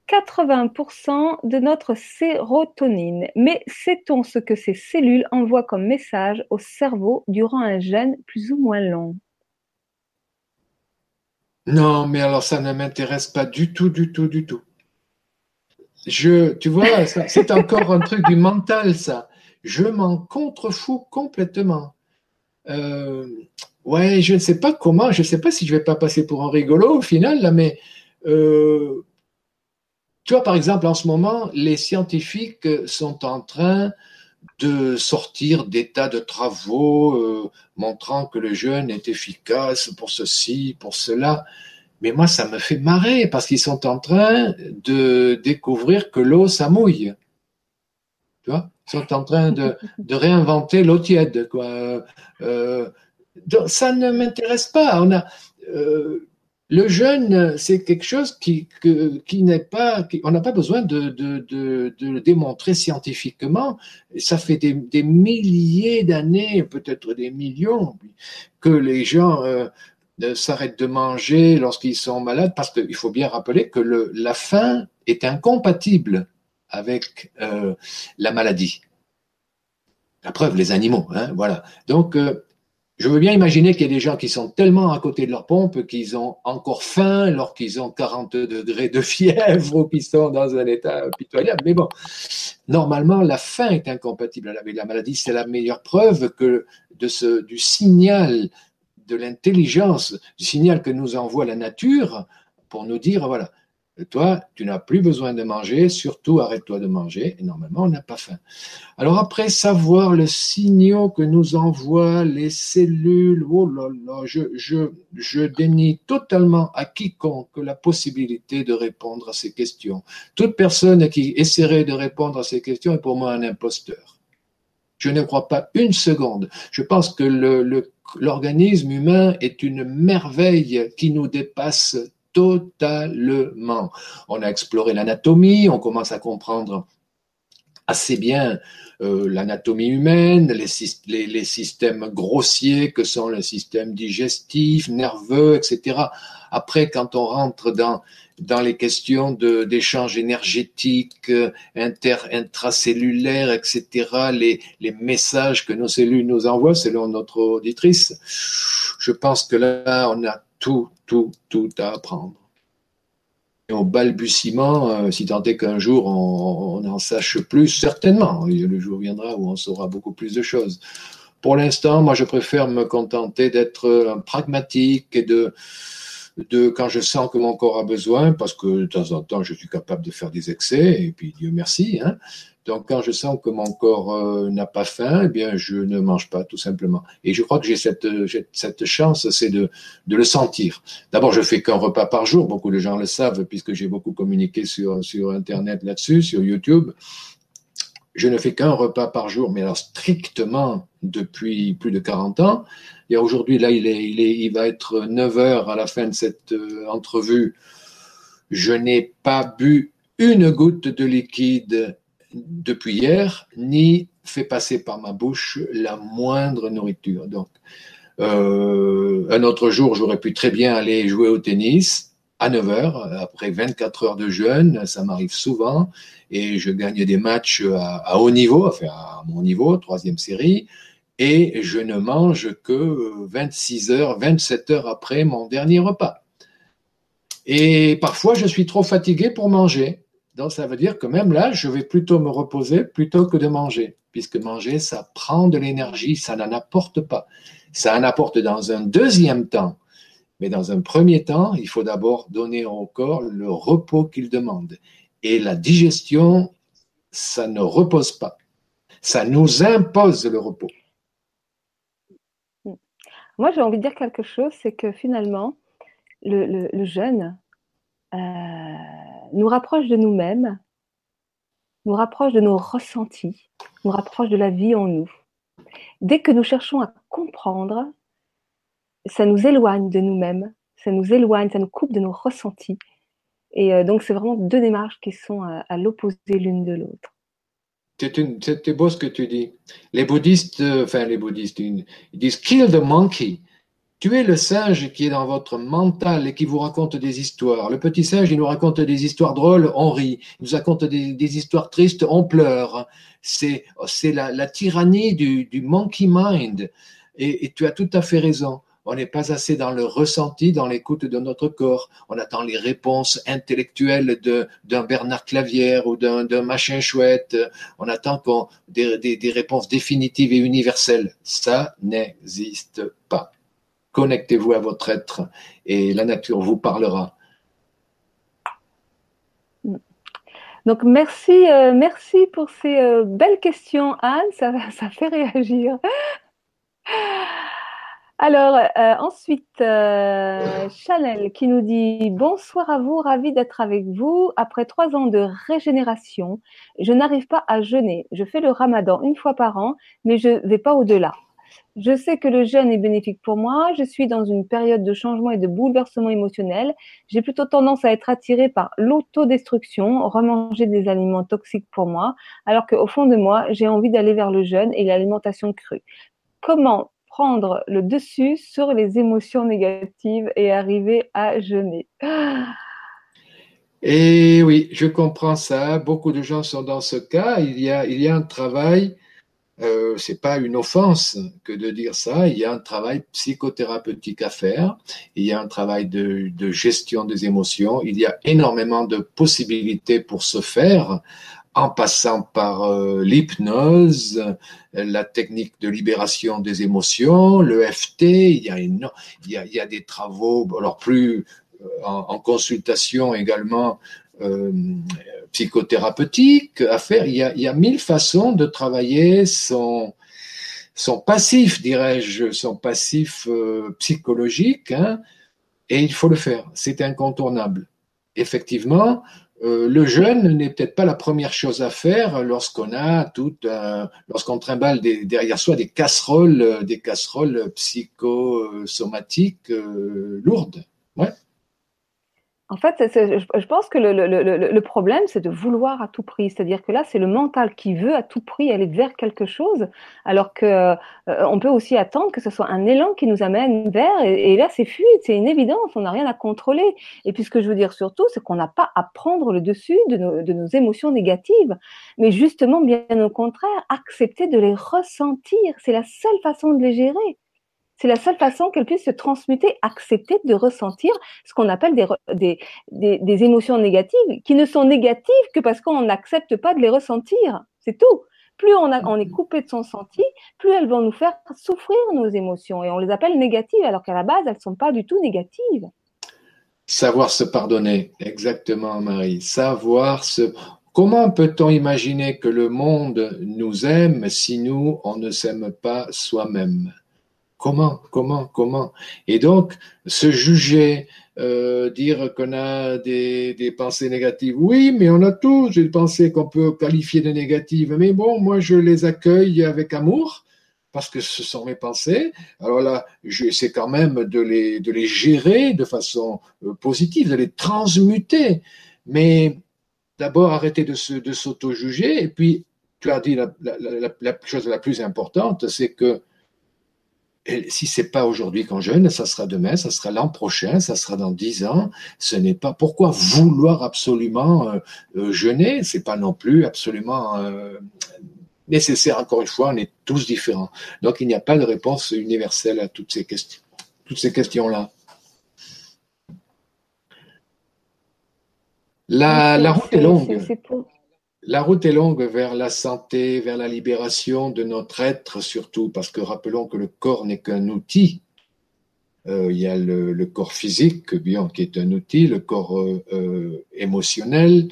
80% de notre sérotonine. Mais sait-on ce que ces cellules envoient comme message au cerveau durant un jeûne plus ou moins long? Non, mais alors ça ne m'intéresse pas du tout, du tout, du tout. Je, tu vois, c'est encore un truc du mental, ça. Je m'en contrefous complètement. Euh, ouais, je ne sais pas comment, je ne sais pas si je vais pas passer pour un rigolo au final, là, mais euh, tu vois, par exemple, en ce moment, les scientifiques sont en train de sortir des tas de travaux euh, montrant que le jeûne est efficace pour ceci, pour cela. Mais moi, ça me fait marrer parce qu'ils sont en train de découvrir que l'eau, ça mouille. Tu vois? Ils sont en train de, réinventer l'eau tiède. Quoi. Euh, ça ne m'intéresse pas. On a, euh, le jeûne, c'est quelque chose qui, n'est pas, on n'a pas besoin de, le démontrer scientifiquement. Ça fait des, milliers d'années, peut-être des millions, que les gens euh, s'arrêtent de manger lorsqu'ils sont malades, parce qu'il faut bien rappeler que la faim est incompatible avec euh, la maladie. La preuve, les animaux, hein, voilà. Donc, euh, je veux bien imaginer qu'il y a des gens qui sont tellement à côté de leur pompe qu'ils ont encore faim alors qu'ils ont 40 degrés de fièvre ou qu'ils sont dans un état pitoyable. Mais bon, normalement, la faim est incompatible avec la maladie. C'est la meilleure preuve que de ce, du signal de l'intelligence, du signal que nous envoie la nature pour nous dire, voilà, toi, tu n'as plus besoin de manger, surtout arrête-toi de manger, et normalement, on n'a pas faim. Alors après, savoir le signaux que nous envoient les cellules, oh là là, je, je, je dénie totalement à quiconque la possibilité de répondre à ces questions. Toute personne qui essaierait de répondre à ces questions est pour moi un imposteur. Je ne crois pas une seconde. Je pense que l'organisme humain est une merveille qui nous dépasse totalement. On a exploré l'anatomie, on commence à comprendre assez bien euh, l'anatomie humaine, les, les, systèmes grossiers que sont les systèmes digestifs, nerveux, etc. Après, quand on rentre dans dans les questions d'échanges énergétiques, inter, intracellulaires, etc., les, les messages que nos cellules nous envoient, selon notre auditrice, je pense que là, on a tout, tout, tout à apprendre au balbutiement, euh, si tant est qu'un jour on, en sache plus, certainement. Le jour viendra où on saura beaucoup plus de choses. Pour l'instant, moi, je préfère me contenter d'être pragmatique et de, de quand je sens que mon corps a besoin, parce que de temps en temps, je suis capable de faire des excès, et puis Dieu merci, hein, donc, quand je sens que mon corps euh, n'a pas faim, eh bien, je ne mange pas, tout simplement. Et je crois que j'ai cette, cette chance, c'est de, le sentir. D'abord, je fais qu'un repas par jour. Beaucoup de gens le savent, puisque j'ai beaucoup communiqué sur, Internet là-dessus, sur YouTube. Je ne fais qu'un repas par jour, mais alors strictement depuis plus de 40 ans. Et aujourd'hui, là, il va être 9 heures à la fin de cette euh, entrevue. Je n'ai pas bu une goutte de liquide depuis hier, ni fait passer par ma bouche la moindre nourriture. Donc, euh, un autre jour, j'aurais pu très bien aller jouer au tennis à 9 heures, après 24 heures de jeûne, ça m'arrive souvent, et je gagne des matchs à, haut niveau, enfin à mon niveau, troisième série, et je ne mange que 26 heures, 27 heures après mon dernier repas. Et parfois, je suis trop fatigué pour manger. Donc, ça veut dire que même là, je vais plutôt me reposer plutôt que de manger, puisque manger, ça prend de l'énergie, ça n'en apporte pas. Ça en apporte dans un deuxième temps. Mais dans un premier temps, il faut d'abord donner au corps le repos qu'il demande. Et la digestion, ça ne repose pas. Ça nous impose le repos. Moi, j'ai envie de dire quelque chose, c'est que finalement, le, jeûne, euh, nous rapproche de nous-mêmes, nous rapproche de nos ressentis, nous rapproche de la vie en nous. Dès que nous cherchons à comprendre, ça nous éloigne de nous-mêmes, ça nous éloigne, ça nous coupe de nos ressentis. Et euh, donc, c'est vraiment deux démarches qui sont à, l'opposé l'une de l'autre. C'est beau ce que tu dis. Les bouddhistes, euh, enfin les bouddhistes, ils disent kill the monkey. Tuez le singe qui est dans votre mental et qui vous raconte des histoires. Le petit singe, il nous raconte des histoires drôles, on rit. Il nous raconte des, histoires tristes, on pleure. C'est, c'est la, tyrannie du, monkey mind. Et, tu as tout à fait raison. On n'est pas assez dans le ressenti, dans l'écoute de notre corps. On attend les réponses intellectuelles d'un Bernard Clavière ou d'un, machin chouette. On attend qu'on, des, des réponses définitives et universelles. Ça n'existe pas connectez-vous à votre être et la nature vous parlera. Donc merci, euh, merci pour ces euh, belles questions, Anne. Ça, fait réagir. Alors euh, ensuite, Chanel qui nous dit bonsoir à vous, ravi d'être avec vous. Après trois ans de régénération, je n'arrive pas à jeûner. Je fais le Ramadan une fois par an, mais je ne vais pas au-delà. Je sais que le jeûne est bénéfique pour moi. Je suis dans une période de changement et de bouleversement émotionnel. J'ai plutôt tendance à être attirée par l'autodestruction, remanger des aliments toxiques pour moi, alors qu'au fond de moi, j'ai envie d'aller vers le jeûne et l'alimentation crue. Comment prendre le dessus sur les émotions négatives et arriver à jeûner? Et oui, je comprends ça. Beaucoup de gens sont dans ce cas. Il y a, il y a un travail euh, c'est pas une offense que de dire ça. Il y a un travail psychothérapeutique à faire. Il y a un travail de, gestion des émotions. Il y a énormément de possibilités pour se faire en passant par euh, l'hypnose, la technique de libération des émotions, le FT. Il y a, il y a, des travaux, alors plus euh, en consultation également euh, psychothérapeutique à faire. Il y, a, mille façons de travailler son, son passif, dirais-je, son passif euh, psychologique, hein, et il faut le faire. C'est incontournable. Effectivement, euh, le jeûne n'est peut-être pas la première chose à faire lorsqu'on a tout, lorsqu'on trimballe derrière soi des casseroles, des casseroles psychosomatiques lourdes. En fait, je pense que le, problème, c'est de vouloir à tout prix. C'est-à-dire que là, c'est le mental qui veut à tout prix aller vers quelque chose, alors que euh, on peut aussi attendre que ce soit un élan qui nous amène vers. Et, là, c'est fluide, c'est une évidence. On n'a rien à contrôler. Et puis, ce que je veux dire surtout, c'est qu'on n'a pas à prendre le dessus de nos, de nos émotions négatives, mais justement, bien au contraire, accepter de les ressentir. C'est la seule façon de les gérer. C'est la seule façon qu'elle puisse se transmuter, accepter de ressentir ce qu'on appelle des, émotions négatives, qui ne sont négatives que parce qu'on n'accepte pas de les ressentir. C'est tout. Plus on, on est coupé de son senti, plus elles vont nous faire souffrir nos émotions. Et on les appelle négatives, alors qu'à la base, elles ne sont pas du tout négatives. Savoir se pardonner, exactement, Marie. Savoir se. Comment peut-on imaginer que le monde nous aime si nous, on ne s'aime pas soi-même? Comment, comment, comment? Et donc, se juger, euh, dire qu'on a des, pensées négatives. Oui, mais on a tous des pensées qu'on peut qualifier de négatives. Mais bon, moi, je les accueille avec amour parce que ce sont mes pensées. Alors là, j'essaie quand même de les, de les gérer de façon euh, positive, de les transmuter. Mais d'abord, arrêter de, se, s'auto-juger. Et puis, tu as dit la chose la plus importante, c'est que si c'est pas aujourd'hui qu'on jeûne, ça sera demain, ça sera l'an prochain, ça sera dans dix ans. Ce n'est pas pourquoi vouloir absolument euh, euh, jeûner, c'est pas non plus absolument euh, nécessaire. Encore une fois, on est tous différents. Donc il n'y a pas de réponse universelle à toutes ces questions, toutes ces questions-là. La, la route est longue. La route est longue vers la santé, vers la libération de notre être surtout, parce que rappelons que le corps n'est qu'un outil. Euh, il y a le, corps physique, bien, qui est un outil, le corps euh, euh, émotionnel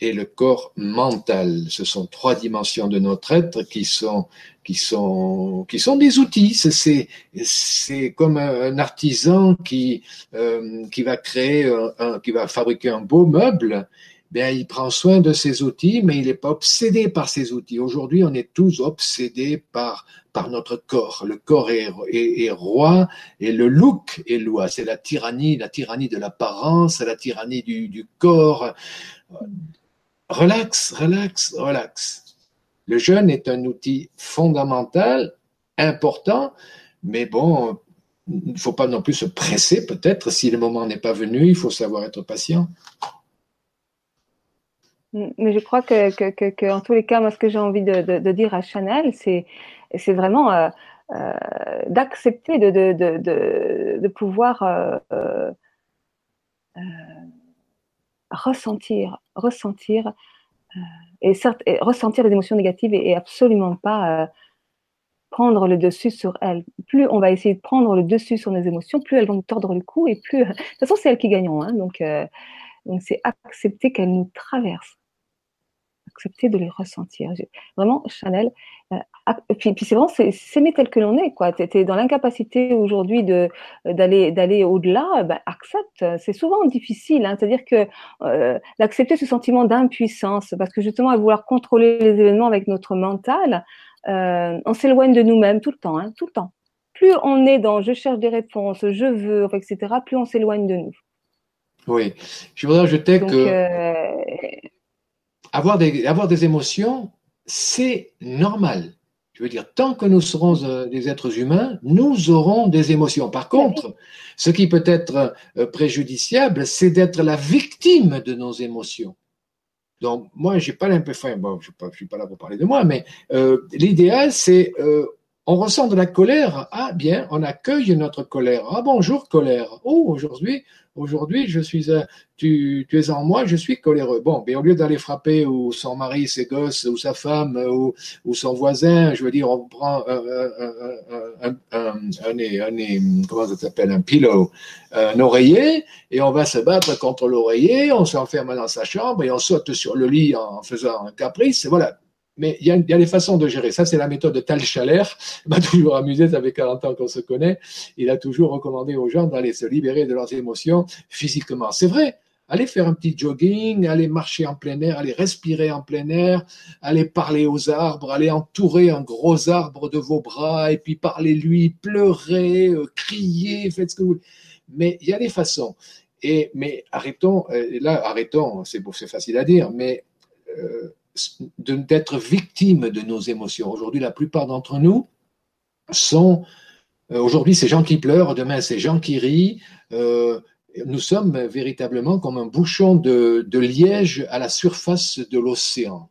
et le corps mental. Ce sont trois dimensions de notre être qui sont qui sont qui sont des outils. C'est c'est comme un, artisan qui qui va créer un, qui va fabriquer un beau meuble bien, il prend soin de ses outils, mais il n'est pas obsédé par ses outils. Aujourd'hui, on est tous obsédés par, par notre corps. Le corps est, roi et le look est loi. C'est la tyrannie, la tyrannie de l'apparence, la tyrannie du, du corps. Relax, relax, relax. Le jeûne est un outil fondamental, important, mais bon, il ne faut pas non plus se presser peut-être. Si le moment n'est pas venu, il faut savoir être patient. Mais je crois que, en tous les cas, moi, ce que j'ai envie de, dire à Chanel, c'est, vraiment euh, euh, d'accepter de, de, de, pouvoir euh, ressentir, ressentir, et, certes, ressentir les émotions négatives et, absolument pas prendre le dessus sur elles. Plus on va essayer de prendre le dessus sur nos émotions, plus elles vont nous tordre le cou et plus. De toute façon, c'est elles qui gagneront. Hein, donc, donc c'est accepter qu'elles nous traversent accepter de les ressentir. Vraiment, Chanel, euh, puis, puis c'est vraiment s'aimer tel que l'on est. quoi. Tu es, dans l'incapacité aujourd'hui de d'aller d'aller au-delà, ben, accepte. C'est souvent difficile, hein. c'est-à-dire que euh, d'accepter ce sentiment d'impuissance, parce que justement, à vouloir contrôler les événements avec notre mental, euh, on s'éloigne de nous-mêmes tout le temps, hein, tout le temps. Plus on est dans je cherche des réponses, je veux, etc., plus on s'éloigne de nous. Oui, je voudrais ajouter que avoir des, avoir des émotions, c'est normal. Je veux dire, tant que nous serons euh, des êtres humains, nous aurons des émotions. Par contre, ce qui peut être euh, préjudiciable, c'est d'être la victime de nos émotions. Donc, moi, j'ai pas l'impression, bon, je ne suis pas là pour parler de moi, mais euh, l'idéal, c'est on ressent de la colère. Ah bien, on accueille notre colère. Ah bonjour colère. Oh aujourd'hui, aujourd'hui je suis, tu, tu es en moi, je suis coléreux. Bon, mais au lieu d'aller frapper ou son mari, ses gosses, ou sa femme, ou, son voisin, je veux dire, on prend un, un, comment ça s'appelle, un pillow, un oreiller, et on va se battre contre l'oreiller. On s'enferme dans sa chambre et on saute sur le lit en faisant un caprice. Voilà mais il y, a, des façons de gérer. Ça, c'est la méthode de Tal Schaller. Il m'a toujours amusé, ça fait 40 ans qu'on se connaît. Il a toujours recommandé aux gens d'aller se libérer de leurs émotions physiquement. C'est vrai. Allez faire un petit jogging, allez marcher en plein air, allez respirer en plein air, allez parler aux arbres, allez entourer un gros arbre de vos bras et puis parler lui, pleurer, euh, crier, faites ce que vous voulez. Mais il y a des façons. Et, mais arrêtons, là, arrêtons, c'est facile à dire, mais euh, d'être victime de nos émotions. Aujourd'hui, la plupart d'entre nous sont, euh, aujourd'hui, ces gens qui pleurent, demain, ces gens qui rient. Euh, nous sommes véritablement comme un bouchon de, liège à la surface de l'océan.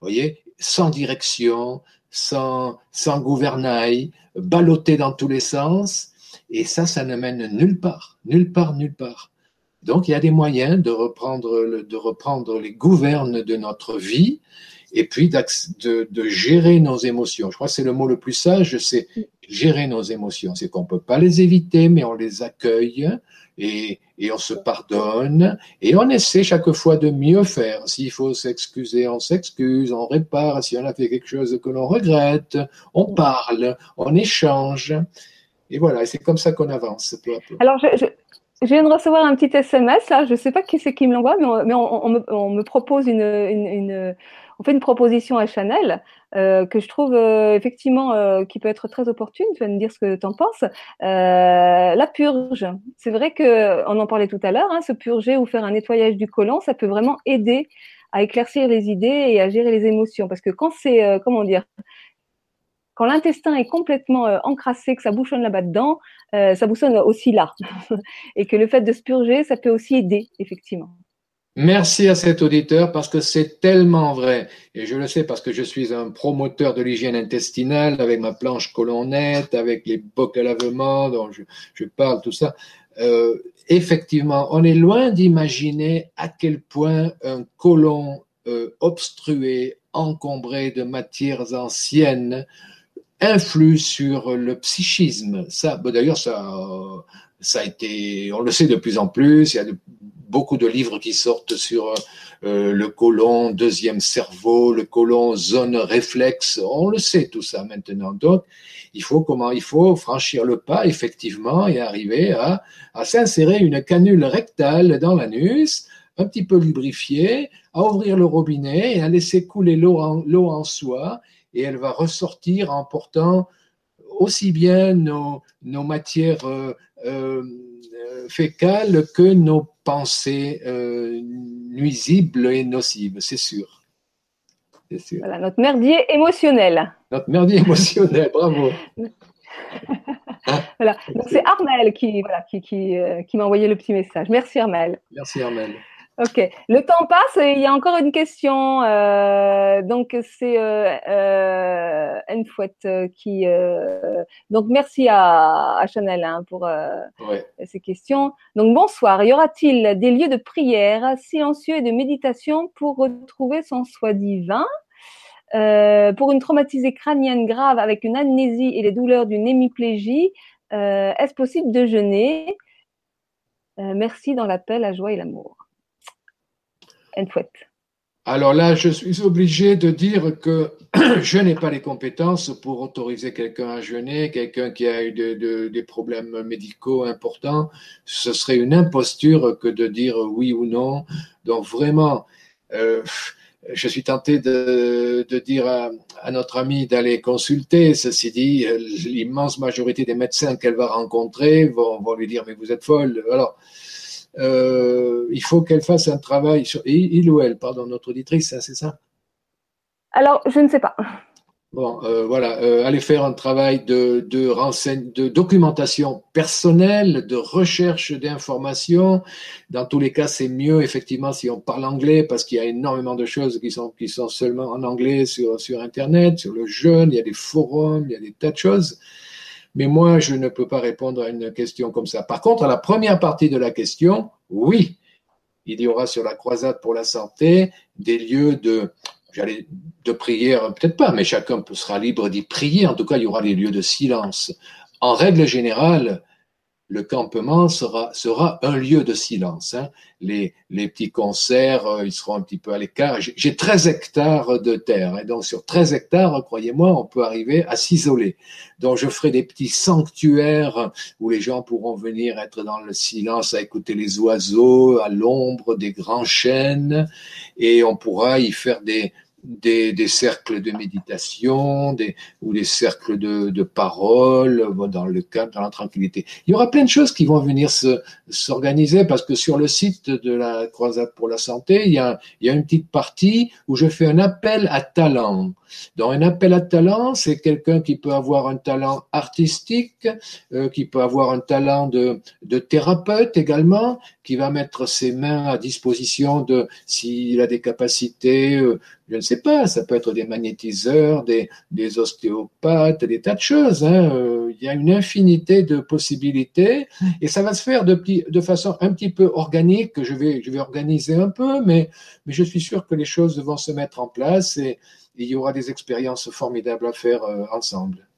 Voyez, sans direction, sans, sans gouvernail, ballotté dans tous les sens. Et ça, ça ne mène nulle part, nulle part, nulle part. Donc, il y a des moyens de reprendre, de reprendre les gouvernes de notre vie et puis de, de, gérer nos émotions. Je crois que c'est le mot le plus sage, c'est gérer nos émotions. C'est qu'on peut pas les éviter, mais on les accueille et, et on se pardonne et on essaie chaque fois de mieux faire. S'il faut s'excuser, on s'excuse, on répare. Si on a fait quelque chose que l'on regrette, on parle, on échange. Et voilà, c'est comme ça qu'on avance peu à peu. Alors, je, je viens de recevoir un petit SMS, là, je ne sais pas qui c'est qui me l'envoie, mais, on, mais on, me, on, me, propose une, une, une, on fait une proposition à Chanel euh, que je trouve euh, effectivement euh, qui peut être très opportune. Tu vas me dire ce que tu en penses. Euh, la purge, c'est vrai que on en parlait tout à l'heure, hein, se purger ou faire un nettoyage du côlon, ça peut vraiment aider à éclaircir les idées et à gérer les émotions, parce que quand c'est euh, comment dire quand l'intestin est complètement euh, encrassé, que ça bouchonne là-bas dedans, euh, ça bouchonne aussi là. et que le fait de se purger, ça peut aussi aider, effectivement. Merci à cet auditeur parce que c'est tellement vrai. Et je le sais parce que je suis un promoteur de l'hygiène intestinale avec ma planche colonnette, avec les bocs à lavement dont je, parle, tout ça. Euh, effectivement, on est loin d'imaginer à quel point un côlon obstrué, encombré de matières anciennes, influe sur le psychisme. Ça, d'ailleurs, ça, ça a été, on le sait de plus en plus. Il y a beaucoup de livres qui sortent sur euh, le colon deuxième cerveau, le colon zone réflexe. On le sait tout ça maintenant. Donc, il faut comment Il faut franchir le pas effectivement et arriver à, à s'insérer une canule rectale dans l'anus, un petit peu lubrifiée, à ouvrir le robinet et à laisser couler l'eau en, l'eau en soi et elle va ressortir en portant aussi bien nos, nos matières euh, euh, fécales que nos pensées euh, nuisibles et nocives, c'est sûr. sûr. Voilà, notre merdier émotionnel. Notre merdier émotionnel, bravo. voilà. c'est Armel qui, voilà, qui, qui, qui m'a envoyé le petit message. Merci Armel. Merci Armel. Ok, le temps passe et il y a encore une question. Euh, donc c'est euh, euh, euh qui. Euh, donc merci à, à Chanel hein, pour ces questions. Donc bonsoir. Y aura-t-il des lieux de prière silencieux et de méditation pour retrouver son soi divin? Pour une traumatisée crânienne grave avec une amnésie et les douleurs d'une hémiplégie, est-ce possible de jeûner? Merci dans l'appel à joie et l'amour. Alors là, je suis obligé de dire que je n'ai pas les compétences pour autoriser quelqu'un à jeûner, quelqu'un qui a eu des problèmes médicaux importants. Ce serait une imposture que de dire oui ou non. Donc vraiment, euh, je suis tenté de, dire à, notre amie d'aller consulter. Ceci dit, l'immense majorité des médecins qu'elle va rencontrer vont, vont, lui dire mais vous êtes folle. Alors euh, il faut qu'elle fasse un travail sur il ou elle, pardon, notre auditrice, hein, c'est ça? Alors, je ne sais pas. Bon, euh, voilà, euh, aller faire un travail de, de, renseigne, de documentation personnelle, de recherche d'informations. Dans tous les cas, c'est mieux effectivement si on parle anglais parce qu'il y a énormément de choses qui sont qui sont seulement en anglais sur sur Internet, sur le jeune. Il y a des forums, il y a des tas de choses. Mais moi, je ne peux pas répondre à une question comme ça. Par contre, à la première partie de la question, oui, il y aura sur la croisade pour la santé des lieux de, j'allais, de prière, peut-être pas, mais chacun sera libre d'y prier. En tout cas, il y aura des lieux de silence. En règle générale, le campement sera, sera un lieu de silence. Hein. Les, les petits concerts, euh, ils seront un petit peu à l'écart. J'ai 13 hectares de terre, et hein. donc sur 13 hectares, croyez-moi, on peut arriver à s'isoler. Donc je ferai des petits sanctuaires où les gens pourront venir être dans le silence, à écouter les oiseaux, à l'ombre des grands chênes, et on pourra y faire des, des, des, cercles de méditation, des, ou des cercles de, de parole, dans le calme, dans la tranquillité. Il y aura plein de choses qui vont venir s'organiser parce que sur le site de la Croisade pour la santé, il y, a, il y a une petite partie où je fais un appel à talent. Dans un appel à talent, c'est quelqu'un qui peut avoir un talent artistique, euh, qui peut avoir un talent de, de thérapeute également, qui va mettre ses mains à disposition de s'il a des capacités, euh, je ne sais pas, ça peut être des magnétiseurs, des, ostéopathes, des tas de choses. Hein. Euh, il y a une infinité de possibilités et ça va se faire de, façon un petit peu organique. Que je vais, je vais organiser un peu, mais, je suis sûr que les choses vont se mettre en place et, il y aura des expériences formidables à faire euh, ensemble.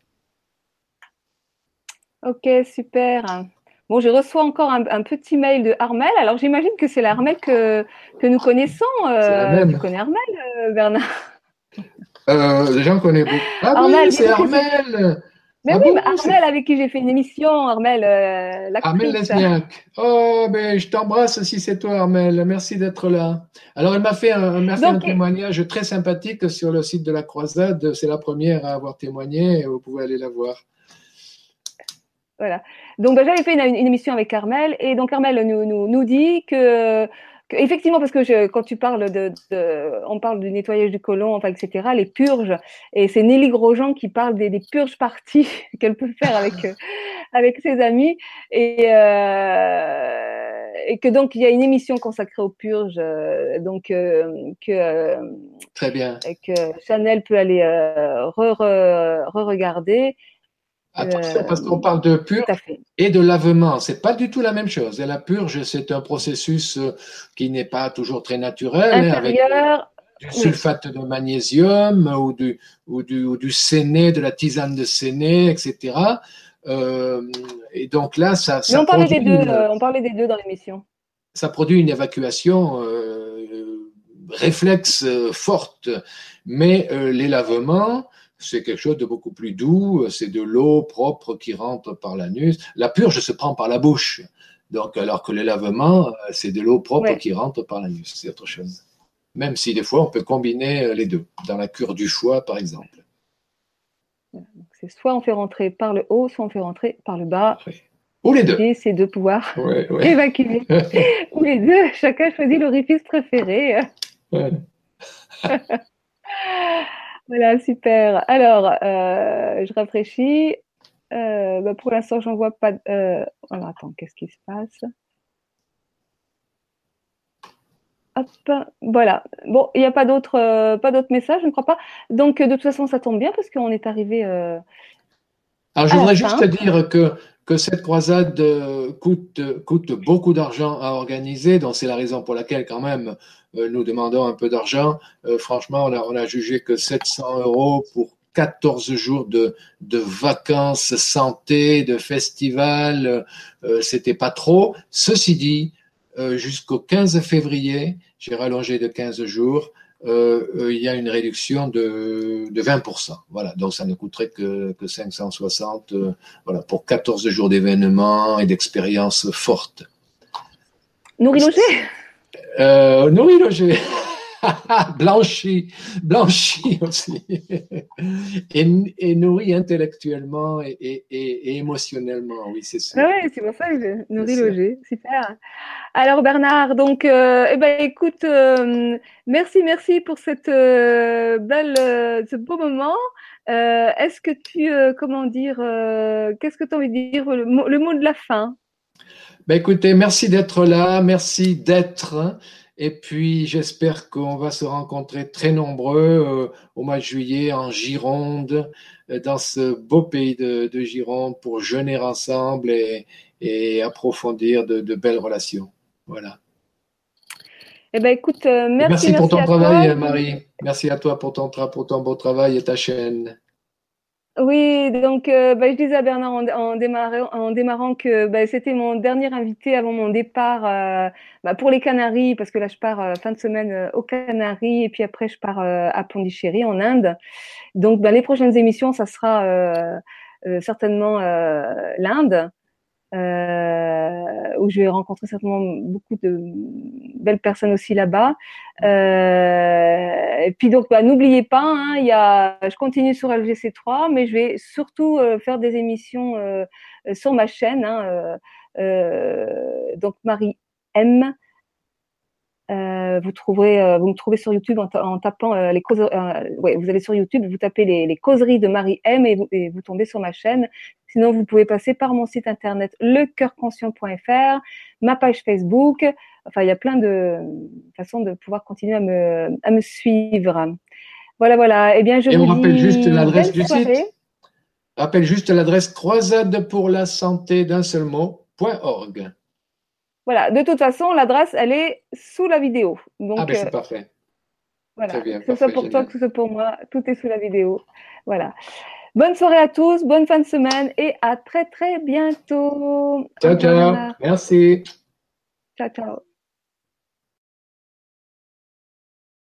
Ok, super. Bon, je reçois encore un, petit mail de Armel. Alors, j'imagine que c'est l'Armel que, que nous connaissons. Euh, tu connais Armel, euh, Bernard? Euh, J'en connais beaucoup. Ah oui, c'est Armel mais ah oui, Armel, avec qui j'ai fait une émission, Armel euh, Armel Lesniak. Oh, ben, je t'embrasse si c'est toi, Armel. Merci d'être là. Alors, elle m'a fait un, un témoignage très sympathique sur le site de la Croisade. C'est la première à avoir témoigné. Vous pouvez aller la voir. Voilà. Donc, ben, j'avais fait une, émission avec Armel. Et donc, Armel nous, nous, nous dit que Effectivement, parce que je, quand tu parles de, de, on parle du nettoyage du côlon, enfin, etc., les purges, et c'est Nelly Grosjean qui parle des, des purges parties qu'elle peut faire avec, euh, avec ses amis, et, euh, et que donc il y a une émission consacrée aux purges, euh, donc euh, que très bien, que Chanel peut aller re-regarder. Attention, parce qu'on parle de purge et de lavement. C'est pas du tout la même chose. Et la purge, c'est un processus euh, qui n'est pas toujours très naturel. Hein, avec du sulfate de magnésium ou du, ou du, ou du séné, de la tisane de séné, etc. Euh, et donc là, ça. ça on, parlait des deux, euh, on parlait des deux dans l'émission. Ça produit une évacuation réflexe forte. Mais les lavements, c'est quelque chose de beaucoup plus doux, c'est de l'eau propre qui rentre par l'anus. La purge se prend par la bouche. Donc, alors que le lavement, c'est de l'eau propre qui rentre par l'anus, c'est autre chose. Même si des fois, on peut combiner euh, les deux, dans la cure du foie, par exemple. C'est soit on fait rentrer par le haut, soit on fait rentrer par le bas. Ou les deux. C'est de pouvoir évacuer. Ou les deux, chacun choisit l'orifice préféré. Voilà, super. Alors, euh, je rafraîchis. Euh, bah, pour l'instant, j'en vois pas. Euh... Alors, attends, qu'est-ce qui se passe? Hop, voilà. Bon, il n'y a pas d'autres, pas d'autres messages, je ne crois pas. Donc, de toute façon, ça tombe bien parce qu'on est arrivé. Alors, je voudrais juste dire que que cette croisade coûte, coûte beaucoup d'argent à organiser, donc c'est la raison pour laquelle quand même nous demandons un peu d'argent. Euh, franchement, on a, jugé que 700 euros pour 14 jours de, vacances santé, de festival, euh, c'était pas trop. Ceci dit, euh, jusqu'au 15 février, j'ai rallongé de 15 jours, euh, il y a une réduction de, de 20%. Voilà, donc ça ne coûterait que, que 560 voilà, pour 14 jours d'événements et d'expériences fortes. Nourri logé euh, nourri logé. blanchi, blanchi aussi, et, et, nourri intellectuellement et, et, émotionnellement, oui, c'est ça. Ah oui, c'est pour ça que nourri logé, super. Alors Bernard, donc, euh, eh ben, écoute, euh, merci, merci pour cette euh, belle, ce beau moment. Est-ce que tu, comment dire, qu'est-ce que tu as envie de dire, le, le mot de la fin? Ben écoutez, merci d'être là, merci d'être. Et puis j'espère qu'on va se rencontrer très nombreux euh, au mois de juillet en Gironde, euh, dans ce beau pays de, de Gironde, pour jeûner ensemble et, et approfondir de, de, belles relations. Voilà. Eh ben écoute, euh, merci. Merci pour ton travail, Marie. Merci à toi pour ton, pour ton beau travail et ta chaîne. Oui, donc euh, bah, je disais à Bernard en, démarrant, en démarrant que bah, c'était mon dernier invité avant mon départ euh, bah, pour les Canaries, parce que là je pars euh, fin de semaine aux Canaries et puis après je pars à Pondichéry en Inde. Donc bah, les prochaines émissions, ça sera certainement l'Inde. Où je vais rencontrer certainement beaucoup de belles personnes aussi là-bas. et puis donc, bah, n'oubliez pas, hein, je continue sur LGC3, mais je vais surtout faire des émissions sur ma chaîne. Hein, donc Marie M. Euh, vous trouverez, euh, me trouvez sur YouTube en, tapant euh, les causeries. vous allez sur YouTube, vous tapez les, causeries de Marie M et vous, tombez sur ma chaîne. Sinon, vous pouvez passer par mon site internet lecoeurconscient.fr, ma page Facebook. Enfin, il y a plein de façons de pouvoir continuer à me, à me suivre. Voilà, voilà. Eh bien, je et vous on rappelle juste l'adresse du site. Rappelle juste l'adresse croisade pour la santé d'un seul mot.org. Voilà, de toute façon, l'adresse, elle est sous la vidéo. Donc, ah, ben c'est euh, parfait. Voilà, que ce soit pour toi, que ce soit pour moi, tout est sous la vidéo. Voilà. Bonne soirée à tous, bonne fin de semaine et à très très bientôt. Ciao, ciao. Merci. Ciao, ciao.